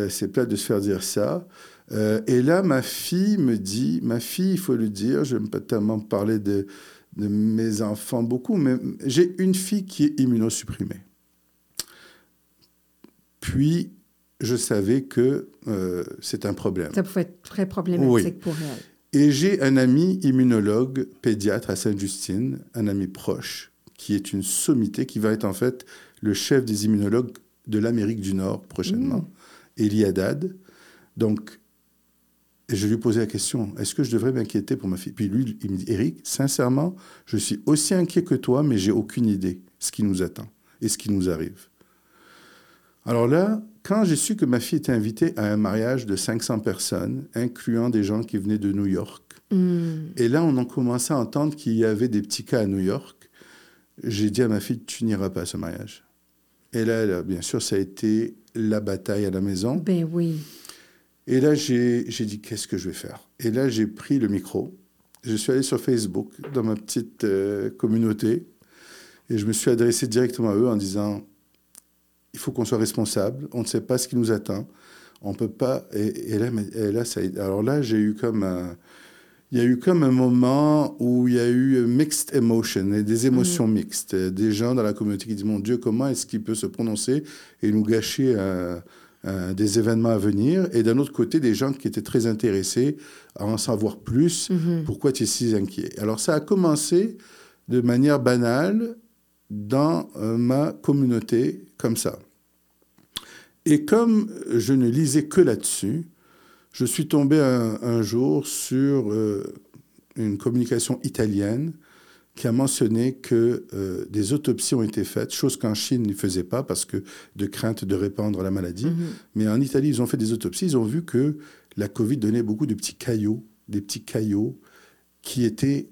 C'est plate de se faire dire ça. Euh, et là, ma fille me dit, ma fille, il faut le dire, je n'aime pas tellement parler de, de mes enfants beaucoup, mais j'ai une fille qui est immunosupprimée. Puis, je savais que c'est un problème. Ça pouvait être très problématique pour elle. Et j'ai un ami immunologue pédiatre à Sainte-Justine, un ami proche, qui est une sommité, qui va être en fait le chef des immunologues de l'Amérique du Nord prochainement, mmh. Eliadad. Donc, je lui ai posé la question, est-ce que je devrais m'inquiéter pour ma fille? Puis lui, il me dit, Eric, sincèrement, je suis aussi inquiet que toi, mais j'ai aucune idée ce qui nous attend et ce qui nous arrive. Alors là, quand j'ai su que ma fille était invitée à un mariage de 500 personnes, incluant des gens qui venaient de New York, hmm. et là, on a commencé à entendre qu'il y avait des petits cas à New York, j'ai dit à ma fille, tu n'iras pas à ce mariage. Et là, bien sûr, ça a été la bataille à la maison. Ben oui. Et là, j'ai dit, qu'est-ce que je vais faire? Et là, j'ai pris le micro. Je suis allé sur Facebook, dans ma petite euh, communauté, et je me suis adressé directement à eux en disant, il faut qu'on soit responsable. On ne sait pas ce qui nous attend. On peut pas. Et, là, là, ça, alors là, j'ai eu comme un, il y a eu comme un moment où il y a eu mixed emotion, et des émotions mm. mixtes. Des gens dans la communauté qui disent Mon Dieu, comment est-ce qu'il peut se prononcer et nous gâcher des événements à venir Et d'un autre côté, des gens qui étaient très intéressés à en savoir plus. Mm-hmm. Pourquoi tu es si inquiet? Alors, ça a commencé de manière banale dans euh, ma communauté comme ça. Et comme je ne lisais que là-dessus, je suis tombé un, jour sur euh, une communication italienne qui a mentionné que euh, des autopsies ont été faites, chose qu'en Chine ne faisaient pas parce que de crainte de répandre la maladie. Mm-hmm. Mais en Italie, ils ont fait des autopsies, ils ont vu que la Covid donnait beaucoup de petits caillots, des petits caillots qui étaient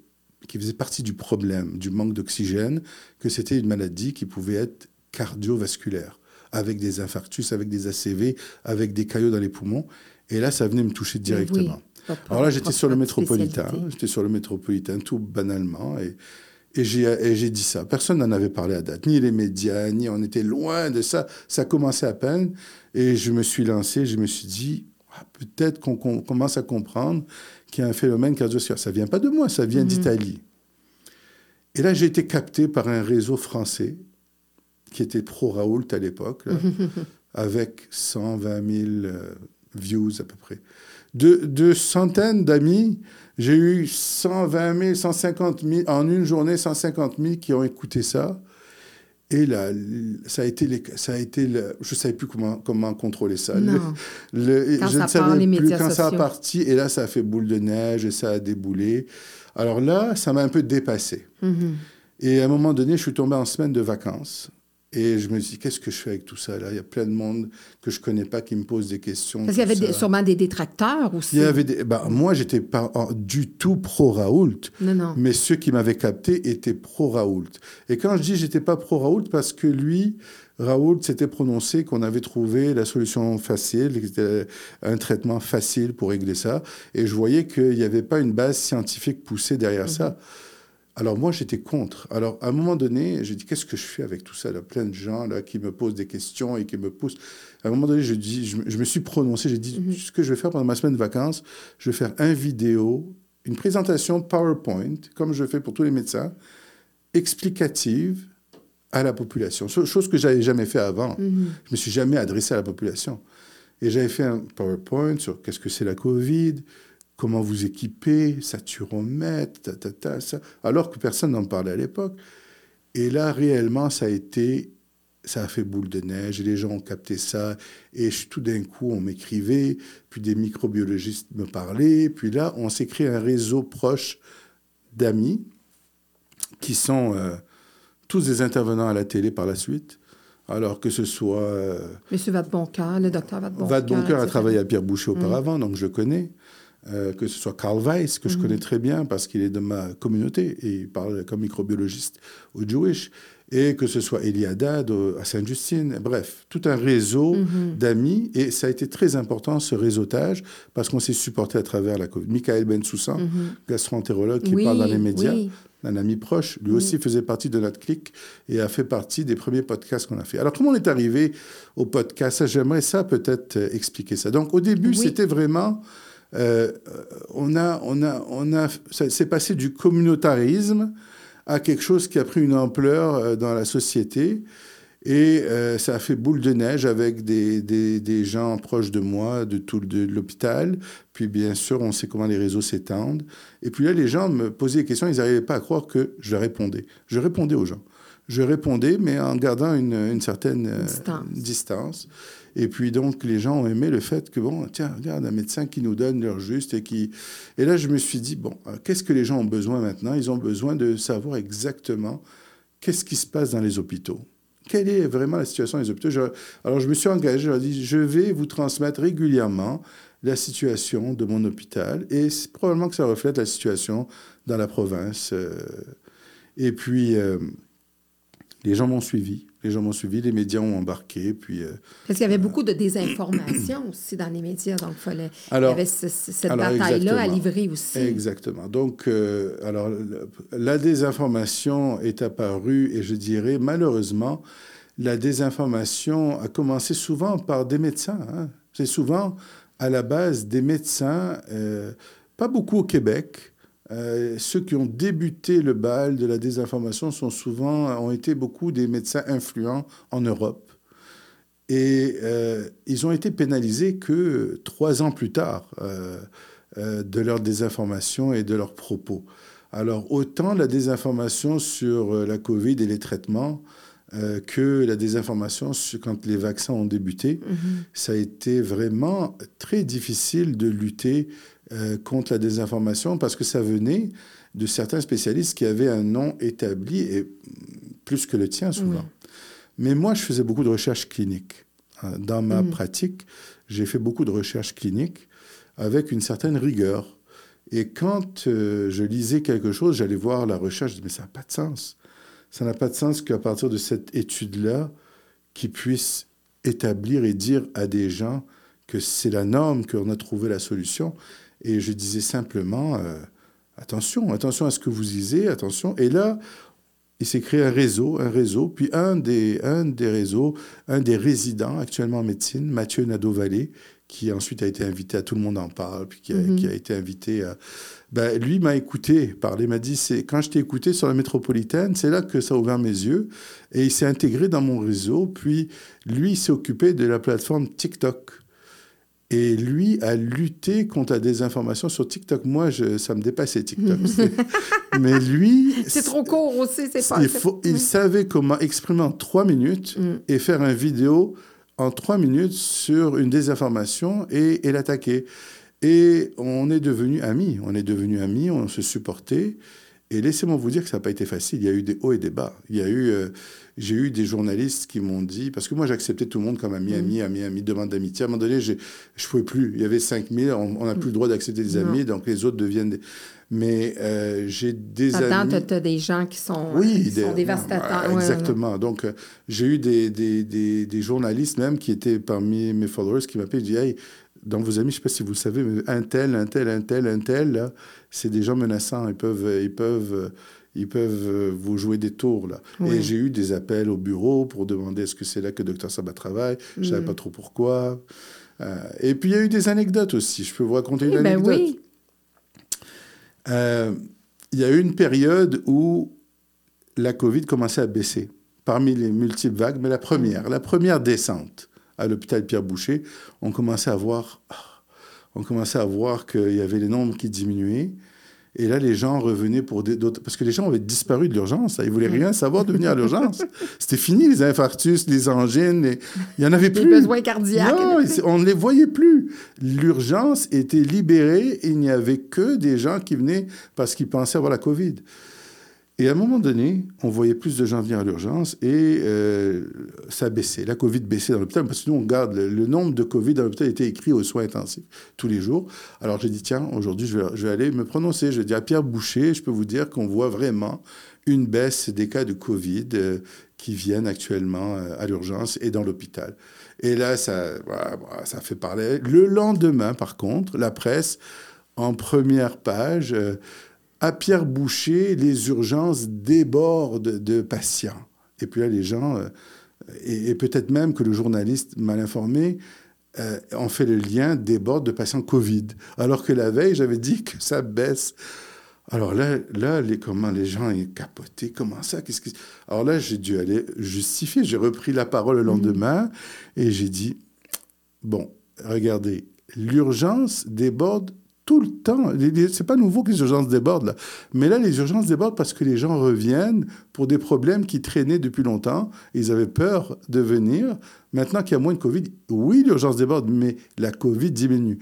qui faisaient partie du problème, du manque d'oxygène, que c'était une maladie qui pouvait être cardiovasculaire avec des infarctus, avec des ACV, avec des caillots dans les poumons. Et là, ça venait me toucher directement. Alors là, j'étais sur le métropolitain, j'étais sur le métropolitain tout banalement, et, et j'ai dit ça. Personne n'en avait parlé à date, ni les médias, ni on était loin de ça. Ça commençait à peine, et je me suis lancé, je me suis dit, ah, peut-être qu'on commence à comprendre qu'il y a un phénomène cardiovasculaire. Ça vient pas de moi, ça vient mhm. d'Italie. Et là, j'ai été capté par un réseau français qui était pro-Raoult à l'époque, avec 120 000 euh, views à peu près. De, de centaines d'amis, j'ai eu 120 000, 150 000, en une journée, 150 000 qui ont écouté ça. Et là, ça a été, les, ça a été le, je ne savais plus comment, comment contrôler ça. Non. Le, quand je ne savais plus quand ça a parti. Et là, ça a fait boule de neige et ça a déboulé. Alors là, ça m'a un peu dépassé. Mm-hmm. Et à un moment donné, je suis tombé en semaine de vacances. Et je me suis dit, qu'est-ce que je fais avec tout ça là? Il y a plein de monde que je connais pas qui me pose des questions. Parce qu'il y avait sûrement des détracteurs aussi. Il y avait des, ben, moi, j'étais pas du tout pro-Raoult. Non, non. Mais ceux qui m'avaient capté étaient pro-Raoult. Et quand je dis j'étais pas pro-Raoult, parce que lui, Raoult s'était prononcé qu'on avait trouvé la solution facile, un traitement facile pour régler ça. Et je voyais qu'il n'y avait pas une base scientifique poussée derrière ça. Alors moi, j'étais contre. Alors à un moment donné, j'ai dit, qu'est-ce que je fais avec tout ça là? Plein de gens là, qui me posent des questions et qui me poussent. À un moment donné, je, dis, je, me suis prononcé, j'ai dit, mhm. ce que je vais faire pendant ma semaine de vacances, je vais faire un vidéo, une présentation PowerPoint, comme je fais pour tous les médecins, explicative à la population. Chose que j'avais jamais fait avant. Mhm. Je me suis jamais adressé à la population. Et j'avais fait un PowerPoint sur qu'est-ce que c'est la COVID, comment vous équiper, saturomètre, ta, ta, ta, ça, alors que personne n'en parlait à l'époque. Et là, réellement, ça a été, ça a fait boule de neige, et les gens ont capté ça, et tout d'un coup, on m'écrivait, puis des microbiologistes me parlaient, puis là, on s'est créé un réseau proche d'amis qui sont euh, tous des intervenants à la télé par la suite. Alors que ce soit... Euh, Monsieur Vadeboncoeur, le docteur Vadeboncoeur. Vadeboncoeur a travaillé à Pierre Boucher auparavant, donc je connais. Euh, que ce soit Carl Weiss, que je mhm. connais très bien parce qu'il est de ma communauté et il parle comme microbiologiste au Jewish. et que ce soit Eliadad à Sainte-Justine, bref, tout un réseau Mhm. d'amis. Et ça a été très important, ce réseautage, parce qu'on s'est supporté à travers la COVID. Michael Bensoussan, gastro-entérologue qui Mhm. Oui, parle dans les médias, oui. un ami proche, lui aussi faisait partie de notre clique et a fait partie des premiers podcasts qu'on a fait. Alors, comment on est arrivé au podcast? J'aimerais ça peut-être euh, expliquer ça. Donc, au début, c'était vraiment... euh, on a, on a, on a, ça s'est passé du communautarisme à quelque chose qui a pris une ampleur euh, dans la société. Et euh, ça a fait boule de neige avec des, des, des gens proches de moi, de tout de l'hôpital. Puis bien sûr, on sait comment les réseaux s'étendent. Et puis là, les gens me posaient des questions, ils n'arrivaient pas à croire que je répondais. Je répondais aux gens. Je répondais, mais en gardant une, une certaine euh, Distance. Et puis donc, les gens ont aimé le fait que, bon, tiens, regarde, un médecin qui nous donne leur juste et qui... Et là, je me suis dit, bon, euh, qu'est-ce que les gens ont besoin maintenant? Ils ont besoin de savoir exactement qu'est-ce qui se passe dans les hôpitaux. Quelle est vraiment la situation des hôpitaux? Alors, je me suis engagé, je leur ai dit, je vais vous transmettre régulièrement la situation de mon hôpital et probablement que ça reflète la situation dans la province. euh. Et puis, euh, les gens m'ont suivi. Les gens m'ont suivi, les médias ont embarqué. Puis, euh, Parce qu'il y avait beaucoup de désinformation aussi dans les médias, donc fallait, Alors- il y avait ce- ce- cette bataille-là à livrer aussi. Exactement. Donc, euh, alors, la désinformation est apparue et je dirais, malheureusement, la désinformation a commencé souvent par des médecins. hein. C'est souvent à la base des médecins, euh, pas beaucoup au Québec. Euh, ceux qui ont débuté le bal de la désinformation sont souvent, ont été beaucoup des médecins influents en Europe. Et euh, ils ont été pénalisés que trois ans plus tard euh, de leur désinformation et de leurs propos. Alors, autant la désinformation sur la COVID et les traitements que la désinformation sur, quand les vaccins ont débuté, Mhm. ça a été vraiment très difficile de lutter euh, contre la désinformation parce que ça venait de certains spécialistes qui avaient un nom établi et plus que le tien souvent. Mais moi, je faisais beaucoup de recherches cliniques. hein. Dans ma Mhm. pratique, j'ai fait beaucoup de recherches cliniques avec une certaine rigueur. Et quand euh, je lisais quelque chose, j'allais voir la recherche, je disais, mais ça n'a pas de sens. Ça n'a pas de sens qu'à partir de cette étude-là, qu'ils puissent établir et dire à des gens que c'est la norme, qu'on a trouvé la solution. Et je disais simplement, euh, attention, attention à ce que vous lisez, attention. Et là, il s'est créé un réseau, un réseau, puis un des, un des réseaux, un des résidents actuellement en médecine, Mathieu Nadeau-Vallée, qui ensuite a été invité à Tout le monde en parle, puis qui a, Mhm. qui a été invité à... Ben, lui m'a écouté parler, m'a dit, c'est quand je t'ai écouté sur la métropolitaine, c'est là que ça a ouvert mes yeux, et il s'est intégré dans mon réseau, puis lui, il s'est occupé de la plateforme TikTok. Et lui a lutté contre la désinformation sur TikTok. Moi, je, ça me dépassait TikTok. Mais lui, C'est trop court aussi, c'est pas... il, faut, il savait comment exprimer en trois minutes Mm. et faire une vidéo en trois minutes sur une désinformation et, et l'attaquer. Et on est devenus amis. On est devenus amis, on se supportait. Et laissez-moi vous dire que ça n'a pas été facile. Il y a eu des hauts et des bas. Il y a eu, euh, j'ai eu des journalistes qui m'ont dit, parce que moi j'acceptais tout le monde comme ami, Mm. ami, ami, ami, demande d'amitié. À un moment donné, je ne pouvais plus. Il y avait 5000, on n'a plus le droit d'accepter des Non. amis, donc les autres deviennent des... Mais euh, j'ai des Là-dedans, amis... t'as- t'as des gens qui sont, Oui, qui sont dévastateurs. Ouais, exactement. Donc, euh, j'ai eu des, des, des, des journalistes même qui étaient parmi mes followers qui m'appelaient et disaient Hey, dans vos amis, je ne sais pas si vous le savez, mais un tel, un tel, un tel, un tel, c'est des gens menaçants. Ils peuvent, ils peuvent, ils peuvent euh, vous jouer des tours. Là. Oui. Et j'ai eu des appels au bureau pour demander est-ce que c'est là que Dr Sabat travaille. Je ne savais Mm. pas trop pourquoi. Euh, et puis, il y a eu des anecdotes aussi. Je peux vous raconter Oui, une ben anecdote. oui. Euh, il y a eu une période où la COVID commençait à baisser parmi les multiples vagues, mais la première, la première descente à l'hôpital Pierre-Boucher, on commençait à voir, on commençait à voir qu'il y avait les nombres qui diminuaient. Et là, les gens revenaient pour d'autres... Parce que les gens avaient disparu de l'urgence. Ils voulaient rien savoir de venir à l'urgence. C'était fini, les infarctus, les angines. les- Il n'y en avait Les plus. besoins cardiaques. Non, on ne les voyait plus. L'urgence était libérée. Il n'y avait que des gens qui venaient parce qu'ils pensaient avoir la COVID. Et à un moment donné, on voyait plus de gens venir à l'urgence et euh, ça baissait. La COVID baissait dans l'hôpital parce que nous, on garde le, nombre de COVID dans l'hôpital était écrit aux soins intensifs tous les jours. Alors j'ai dit, tiens, aujourd'hui, je vais, aller me prononcer. Je dis à Pierre Boucher, je peux vous dire qu'on voit vraiment une baisse des cas de Covid euh, qui viennent actuellement euh, à l'urgence et dans l'hôpital. Et là, ça, ça fait parler. Le lendemain, par contre, la presse, en première page, à Pierre Boucher, les urgences débordent de patients. Et puis là, les gens, et, peut-être même que le journaliste mal informé, ont fait le lien déborde de patients Covid. Alors que la veille, j'avais dit que ça baisse. Alors là, là les, comment les gens ont capoté, comment ça qu'est-ce que... Alors là, j'ai dû aller justifier. J'ai repris la parole le mhm. lendemain et j'ai dit, bon, regardez, l'urgence déborde tout le temps. C'est pas nouveau que les urgences débordent. Mais là, les urgences débordent parce que les gens reviennent pour des problèmes qui traînaient depuis longtemps. Ils avaient peur de venir. Maintenant qu'il y a moins de Covid, oui, l'urgence déborde, mais la Covid diminue.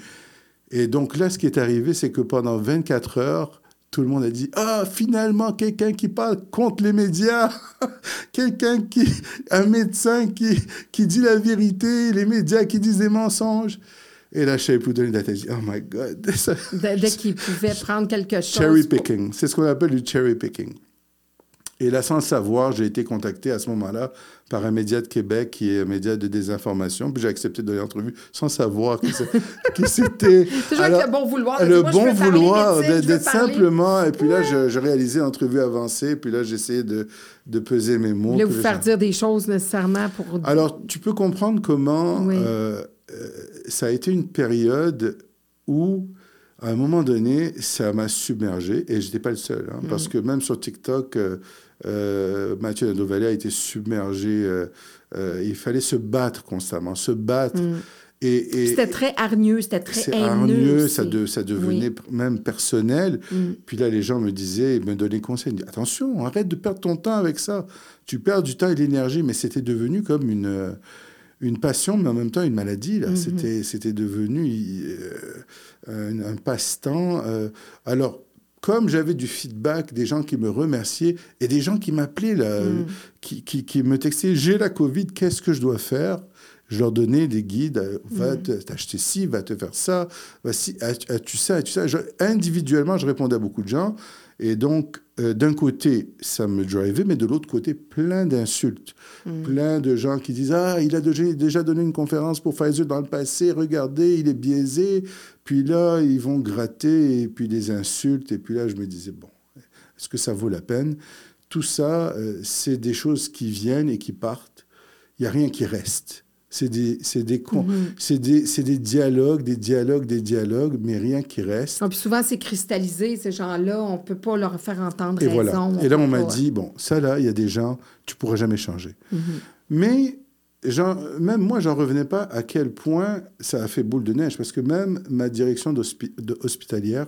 Et donc là, ce qui est arrivé, c'est que pendant 24 heures, tout le monde a dit Ah, finalement, quelqu'un qui parle contre les médias, quelqu'un qui. un médecin qui, qui dit la vérité, les médias qui disent des mensonges. Et là, Shea Poudre a dit Oh my God. Dès qu'il pouvait prendre quelque chose. Cherry picking. C'est ce qu'on appelle du cherry picking. Et là, sans le savoir, j'ai été contacté à ce moment-là par un média de Québec qui est un média de désinformation. Puis j'ai accepté de l'entrevue sans savoir qui c'était. Toujours avec le bon vouloir. Le bon vouloir d'être simplement. Et puis là, je, réalisais l'entrevue avancée. Puis là, j'essayais de, de, peser mes mots. Vous vous faire dire des choses nécessairement pour. Alors, tu peux comprendre comment euh, euh, ça a été une période où à un moment donné, ça m'a submergé et je n'étais pas le seul. Hein, Parce mm. que même sur TikTok, euh, euh, Mathieu Nadovalia a été submergé. Euh, il fallait se battre constamment, se battre. Mm. C'était très hargneux, c'était très haineux. hargneux, ça, ça devenait même personnel. Mm. Puis là, les gens me disaient, me donnaient conseil. Attention, arrête de perdre ton temps avec ça. Tu perds du temps et de l'énergie, mais c'était devenu comme une une passion, mais en même temps une maladie. Là. Mm-hmm. C'était, c'était devenu un, passe-temps. Euh, alors, comme j'avais du feedback, des gens qui me remerciaient et des gens qui m'appelaient, là, mm. qui, qui, me textaient J'ai la Covid, qu'est-ce que je dois faire? Je leur donnais des guides, euh, va mm. t'acheter ci, va te faire ça, as-tu ça, as-tu ça? individuellement, je répondais à beaucoup de gens. Et donc, euh, d'un côté, ça me drivait, mais de l'autre côté, plein d'insultes. Mm. Plein de gens qui disent Ah, il a déjà donné une conférence pour Pfizer dans le passé, regardez, il est biaisé. Puis là, ils vont gratter, et puis des insultes. Et puis là, je me disais Bon, est-ce que ça vaut la peine? Tout ça, euh, c'est des choses qui viennent et qui partent. Il n'y a rien qui reste. C'est des, c'est des, mm-hmm. des, des, dialogues, des dialogues, des dialogues, mais rien qui reste. Puis souvent, c'est cristallisé, ces gens-là. On ne peut pas leur faire entendre Et raison. Voilà. Et là, on m'a dit, bon, ça, là, il y a des gens, tu ne pourras jamais changer. Mm-hmm. Mais même moi, j'en revenais pas à quel point ça a fait boule de neige, parce que même ma direction hospitalière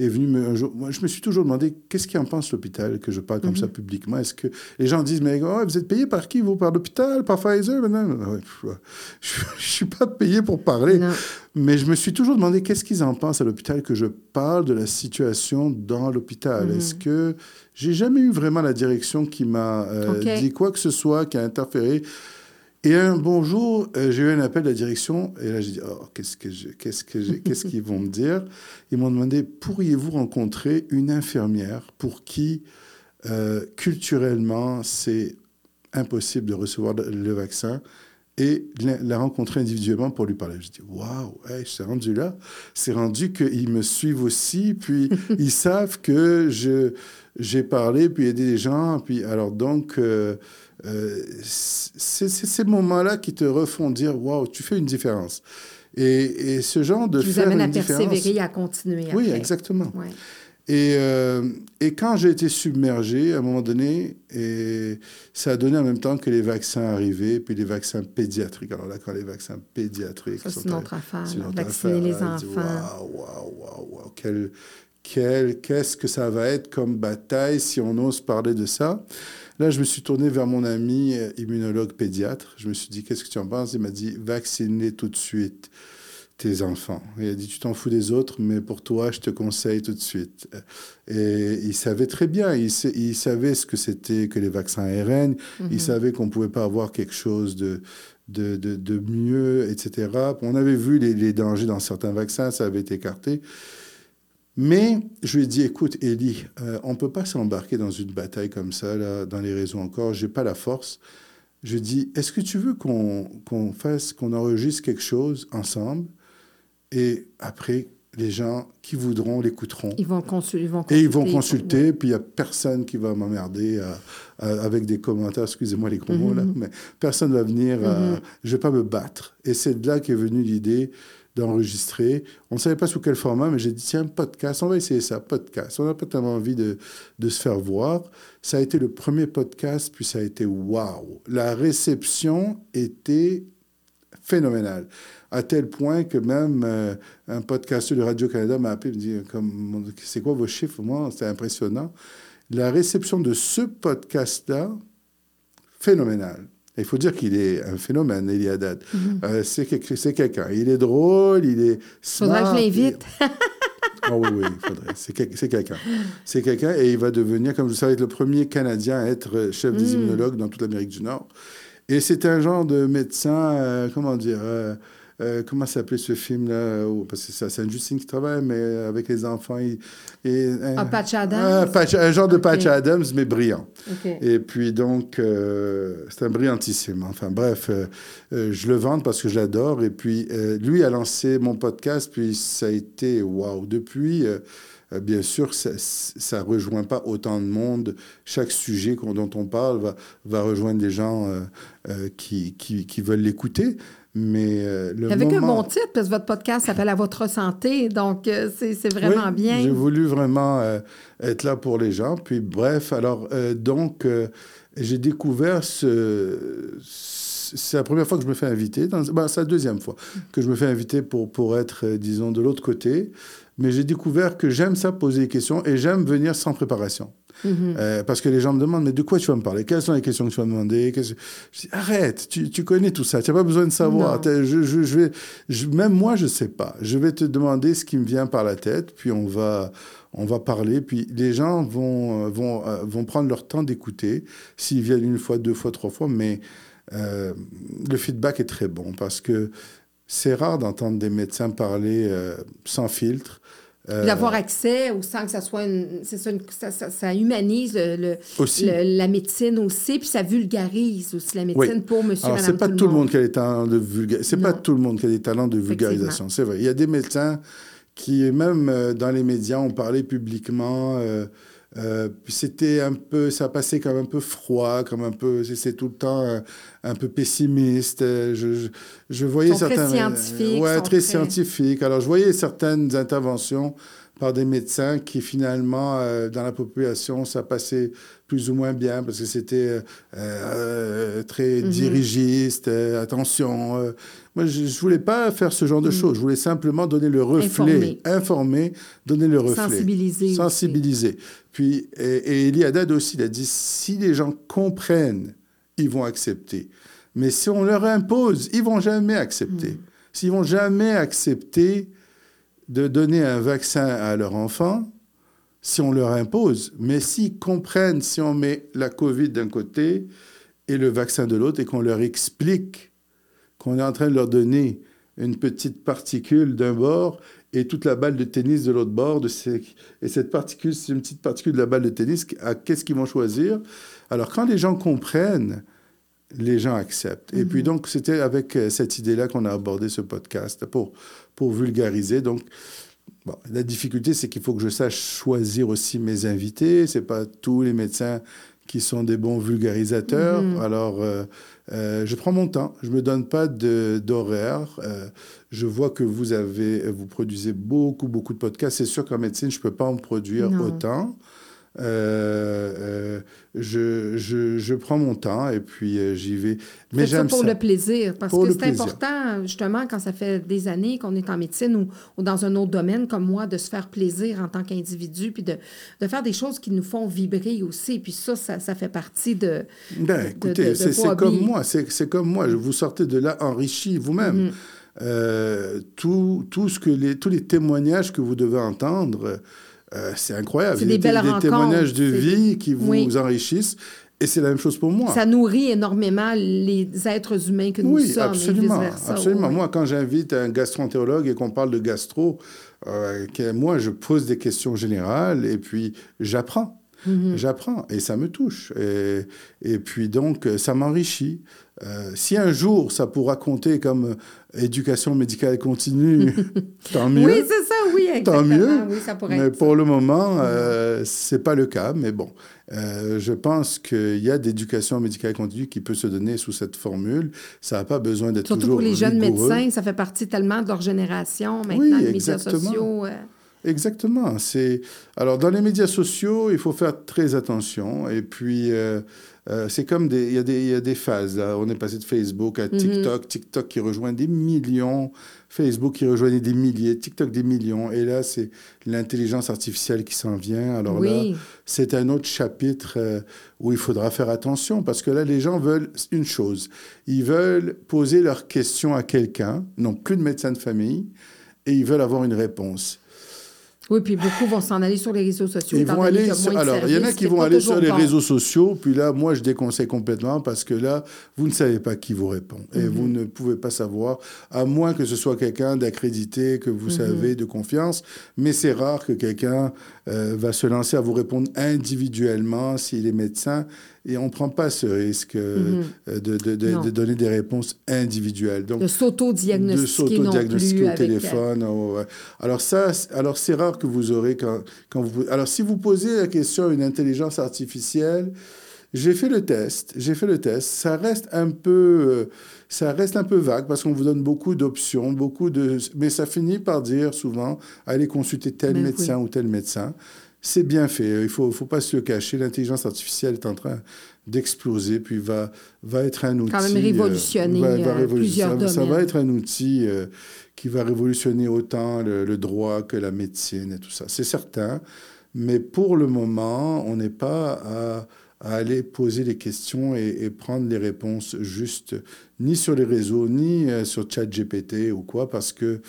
est venue me, un jour. Moi, je me suis toujours demandé qu'est-ce qui en pense l'hôpital que je parle comme ça mhm. publiquement? Est-ce que les gens disent mais oh, vous êtes payé par qui vous par l'hôpital, par Pfizer? Non, Je, ne suis pas payé pour parler. Mais je me suis toujours demandé qu'est-ce qu'ils en pensent à l'hôpital que je parle de la situation dans l'hôpital? Mhm. Est-ce que j'ai jamais eu vraiment la direction qui m'a euh, dit quoi que ce soit, qui a interféré. Et un bonjour, euh, j'ai eu un appel de la direction et là j'ai dit oh, qu'est-ce que qu'est-ce que qu'est-ce qu'ils vont me dire? Ils m'ont demandé pourriez-vous rencontrer une infirmière pour qui euh, culturellement c'est impossible de recevoir le vaccin et la, rencontrer individuellement pour lui parler? Je dis waouh, hey, je suis rendu là. C'est rendu qu'ils me suivent aussi, puis ils savent que je j'ai parlé, puis aidé des gens, puis alors donc euh, euh, c'est ces moments-là qui te refont dire waouh, tu fais une différence. Et, et ce genre de qui vous amène à persévérer, à continuer. Oui, exactement. Et, euh, et, quand j'ai été submergé, à un moment donné, et ça a donné en même temps que les vaccins arrivaient, puis les vaccins pédiatriques. Alors là, quand les vaccins pédiatriques... Ça, c'est notre affaire. Vacciner les enfants. Waouh, waouh, waouh, quel, qu'est-ce que ça va être comme bataille si on ose parler de ça Là, je me suis tourné vers mon ami euh, immunologue pédiatre. Je me suis dit, qu'est-ce que tu en penses? Il m'a dit, vacciner tout de suite tes enfants. Il a dit, tu t'en fous des autres, mais pour toi, je te conseille tout de suite. Et il savait très bien, il, il savait ce que c'était que les vaccins ARN, il mhm. savait qu'on ne pouvait pas avoir quelque chose de, de, de, mieux, etc. On avait vu les, les, dangers dans certains vaccins, ça avait été écarté. Mais je lui ai dit, écoute, Élie, euh, on ne peut pas s'embarquer dans une bataille comme ça, là, dans les réseaux encore. Je n'ai pas la force. Je dis, est-ce que tu veux qu'on fasse, qu'on enregistre quelque chose ensemble? Et après, les gens qui voudront l'écouteront. Ils vont, consulter. Et ils vont consulter, puis il n'y a personne qui va m'emmerder avec des commentaires, excusez-moi les gros mots là, mm-hmm. mais personne ne va venir, mm-hmm. je ne vais pas me battre. Et c'est de là qu'est venue l'idée d'enregistrer. On ne savait pas sous quel format, mais j'ai dit, tiens, podcast, on va essayer ça, podcast. On n'a pas tellement envie de, de, se faire voir. Ça a été le premier podcast, puis ça a été waouh. La réception était phénoménale. À tel point que même euh, un podcasteur de Radio-Canada m'a appelé me dit, c'est quoi vos chiffres? Moi, c'était impressionnant. La réception de ce podcast-là, phénoménale. Il faut dire qu'il est un phénomène, Eliadad. Mm -hmm. c'est quelqu'un. Il est drôle, il est smart. Faudrait que je l'invite. oh, oui, oui, il faudrait. C'est quelqu'un. C'est quelqu'un et il va devenir, comme vous savez, le premier Canadien à être chef des mm. immunologues dans toute l'Amérique du Nord. Et c'est un genre de médecin, euh, comment dire, euh, euh, comment s'appelait ce film-là? Parce que c'est un Justine qui travaille, mais avec les enfants. Un, Patch Adams? Un, genre de Patch Adams, mais brillant. Et puis donc, euh, c'est un brillantissime. Enfin bref, euh, je le vends parce que je l'adore. Et puis, lui a lancé mon podcast, puis ça a été waouh. Depuis bien sûr, ça ne rejoint pas autant de monde. Chaque sujet dont on parle va, va rejoindre des gens qui, qui, qui, veulent l'écouter. Mais euh, le Avec un bon titre, parce que votre podcast s'appelle À votre santé, donc euh, c'est vraiment oui, bien. J'ai voulu vraiment euh, être là pour les gens. Puis bref, alors donc j'ai découvert ce. C'est la première fois que je me fais inviter. Dans... Ben, c'est la deuxième fois que je me fais inviter pour, pour être, disons, de l'autre côté. Mais j'ai découvert que j'aime ça poser des questions et j'aime venir sans préparation. Mhm. Euh, parce que les gens me demandent, mais de quoi tu vas me parler? Quelles sont les questions que tu vas me demander? Je dis, arrête, tu, tu, connais tout ça, tu n'as pas besoin de savoir. Je, je, je, vais, même moi, je ne sais pas. Je vais te demander ce qui me vient par la tête, puis on va, on va parler, puis les gens vont, euh, vont, euh, vont prendre leur temps d'écouter, s'ils viennent une fois, deux fois, trois fois, mais euh, le feedback est très bon parce que c'est rare d'entendre des médecins parler euh, sans filtre. Euh, D'avoir accès ou sans que ça soit une, ça, ça, ça, humanise le, la médecine aussi, puis ça vulgarise aussi la médecine pour monsieur, Alors, c'est pas tout, le monde qui a des talents de vulgarisation. C'est pas tout le monde qui a des talents de vulgarisation, c'est vrai. Il y a des médecins qui, même euh, dans les médias, ont parlé publiquement. Euh, euh, c'était un peu, ça passait comme un peu froid, comme un peu, c'est tout le temps un, un peu pessimiste. Je, je, je voyais certains, très scientifiques, ouais, très, très scientifiques. Alors je voyais certaines interventions par des médecins qui finalement, euh, dans la population, ça passait plus ou moins bien parce que c'était euh, euh très mm-hmm. dirigiste, attention. moi, je ne voulais pas faire ce genre de mm. choses. Je voulais simplement donner le reflet, informer, donner le reflet. Sensibiliser. Sensibiliser. Puis, et, et Eliadad aussi, il a dit, si les gens comprennent, ils vont accepter. Mais si on leur impose, ils vont jamais accepter. Mm. S'ils vont jamais accepter de donner un vaccin à leur enfant si on leur impose, mais s'ils comprennent, si on met la COVID d'un côté et le vaccin de l'autre et qu'on leur explique qu'on est en train de leur donner une petite particule d'un bord et toute la balle de tennis de l'autre bord, de ces... et cette particule, c'est une petite particule de la balle de tennis, qu'est-ce qu'ils vont choisir? Alors quand les gens comprennent, les gens acceptent. Et puis mhm. donc, c'était avec euh, cette idée-là qu'on a abordé ce podcast pour, pour vulgariser. Donc, bon, la difficulté, c'est qu'il faut que je sache choisir aussi mes invités. C'est pas tous les médecins qui sont des bons vulgarisateurs. Mhm. Alors, euh, euh, je prends mon temps. Je me donne pas d'horaire. je vois que vous avez, vous produisez beaucoup, beaucoup de podcasts. C'est sûr qu'en médecine, je peux pas en produire autant. Euh, euh, je, je, je, prends mon temps et puis euh, j'y vais. Mais j'aime ça. pour le plaisir, parce que c'est important, justement, quand ça fait des années qu'on est en médecine ou, ou, dans un autre domaine comme moi, de se faire plaisir en tant qu'individu, puis de, de, faire des choses qui nous font vibrer aussi. Puis ça, ça, ça fait partie de. Ben, écoutez, c'est comme moi, c'est comme moi. Vous sortez de là enrichi vous-même. Euh, tout, tout ce que les, tous les témoignages que vous devez entendre, euh, c'est incroyable. C'est des, des, belles des témoignages de vie qui vous, enrichissent. Et c'est la même chose pour moi. Ça nourrit énormément les êtres humains que nous oui, sommes. absolument, et absolument. Oui. Moi, quand j'invite un gastroentérologue et qu'on parle de gastro, euh, que- moi, je pose des questions générales et puis j'apprends. Mhm. J'apprends et ça me touche. Et, et puis donc, ça m'enrichit. Euh, si un jour, ça pourra compter comme euh, éducation médicale continue, tant mieux. Oui, c'est ça, oui, exactement. Tant mieux. Oui, ça pourrait Mais être pour le moment, euh, c'est pas le cas. Mais bon, euh, je pense qu'il y a d'éducation médicale continue qui peut se donner sous cette formule. Ça n'a pas besoin d'être Surtout toujours pour les jeunes médecins, ça fait partie tellement de leur génération. Maintenant, Oui, les médias sociaux. Exactement. C'est alors dans les médias sociaux, il faut faire très attention. Et puis euh, euh, c'est comme des il y a des il y a des phases. Là. On est passé de Facebook à TikTok, TikTok qui rejoint des millions, Facebook qui rejoint des milliers, TikTok des millions. Et là c'est l'intelligence artificielle qui s'en vient. Alors là c'est un autre chapitre euh, où il faudra faire attention parce que là, les gens veulent une chose. Ils veulent poser leurs questions à quelqu'un, non plus de médecin de famille, et ils veulent avoir une réponse. Oui, puis beaucoup vont s'en aller sur les réseaux sociaux. Ils vont aller sur- alors, il y en a qui vont aller sur les bon. réseaux sociaux, puis là, moi, je déconseille complètement parce que là, vous ne savez pas qui vous répond. Et vous Mhm. ne pouvez pas savoir, à moins que ce soit quelqu'un d'accrédité, que Mhm. vous savez, de confiance. Mais c'est rare que quelqu'un euh, va se lancer à vous répondre individuellement s'il est médecin. Et on ne prend pas ce risque euh, de, de- de- de donner des réponses individuelles. Donc, De de s'auto-diagnostiquer non s'auto-diagnostiquer au euh, téléphone. oh. Alors ça, c'est- alors c'est rare que vous aurez quand, quand vous. Alors si vous posez la question à une intelligence artificielle, j'ai fait le test, j'ai fait le test. Ça reste un peu, euh, ça reste un peu vague parce qu'on vous donne beaucoup d'options, beaucoup de, mais ça finit par dire souvent allez consulter tel Ben médecin ou tel médecin. C'est bien fait. Il faut, faut pas se le cacher. L'intelligence artificielle est en train d'exploser, puis va, va être un outil. Quand même euh, révolutionner, va- va euh, révolutionner. plusieurs ça, ça va être un outil euh, qui va révolutionner autant le, le droit que la médecine et tout ça. C'est certain. Mais pour le moment, on n'est pas à, à aller poser les questions et, et prendre les réponses justes, ni sur les réseaux, ni euh, sur ChatGPT ou quoi, parce que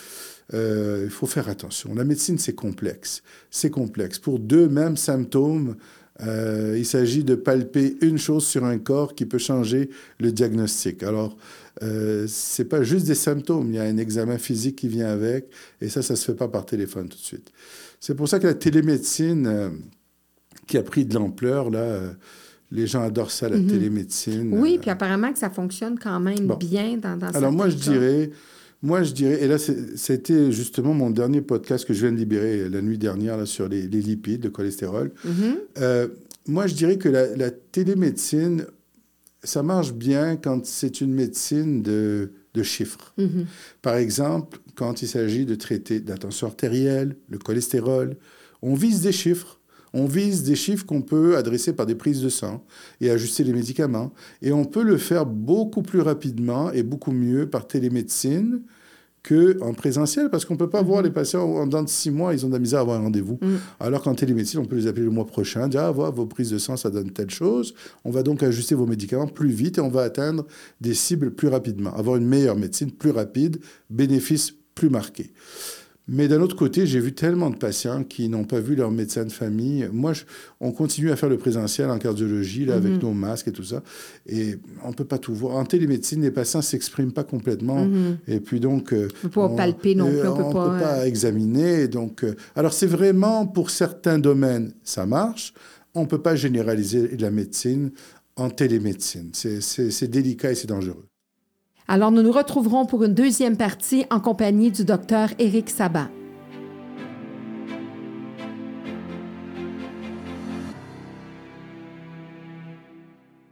euh, il faut faire attention. La médecine, c'est complexe. C'est complexe. Pour deux mêmes symptômes, euh, il s'agit de palper une chose sur un corps qui peut changer le diagnostic. Alors, euh, c'est pas juste des symptômes. Il y a un examen physique qui vient avec, et ça, ça se fait pas par téléphone tout de suite. C'est pour ça que la télémédecine, euh, qui a pris de l'ampleur, là, les gens adorent ça, la Mhm. télémédecine. Oui, puis apparemment que ça fonctionne quand même Bon. bien dans, dans alors moi, je dirais, moi, je dirais, et là, c'était justement mon dernier podcast que je viens de libérer la nuit dernière là, sur les, les lipides, le cholestérol. Mhm. Euh, moi, je dirais que la, la télémédecine, ça marche bien quand c'est une médecine de, de chiffres. Mhm. Par exemple, quand il s'agit de traiter la tension artérielle, le cholestérol, on vise des chiffres. On vise des chiffres qu'on peut adresser par des prises de sang et ajuster les médicaments. Et on peut le faire beaucoup plus rapidement et beaucoup mieux par télémédecine qu'en présentiel, parce qu'on ne peut pas voir les patients en dans de six mois, ils ont de la misère à avoir un rendez-vous. Mhm. Alors qu'en télémédecine, on peut les appeler le mois prochain, dire, ah, voilà, vos prises de sang, ça donne telle chose. On va donc ajuster vos médicaments plus vite et on va atteindre des cibles plus rapidement, avoir une meilleure médecine plus rapide, bénéfice plus marqué. Mais d'un autre côté, j'ai vu tellement de patients qui n'ont pas vu leur médecin de famille. Moi, je- on continue à faire le présentiel en cardiologie, là, avec nos masques et tout ça. Et on ne peut pas tout voir. En télémédecine, les patients ne s'expriment pas complètement. Et puis donc... euh, On peut pas palper non plus, on peut on pas, peut pas examiner. Donc, euh, alors, c'est vraiment, pour certains domaines, ça marche. On ne peut pas généraliser la médecine en télémédecine. C'est délicat et c'est dangereux. Alors, nous nous retrouverons pour une deuxième partie en compagnie du docteur Éric Sabat.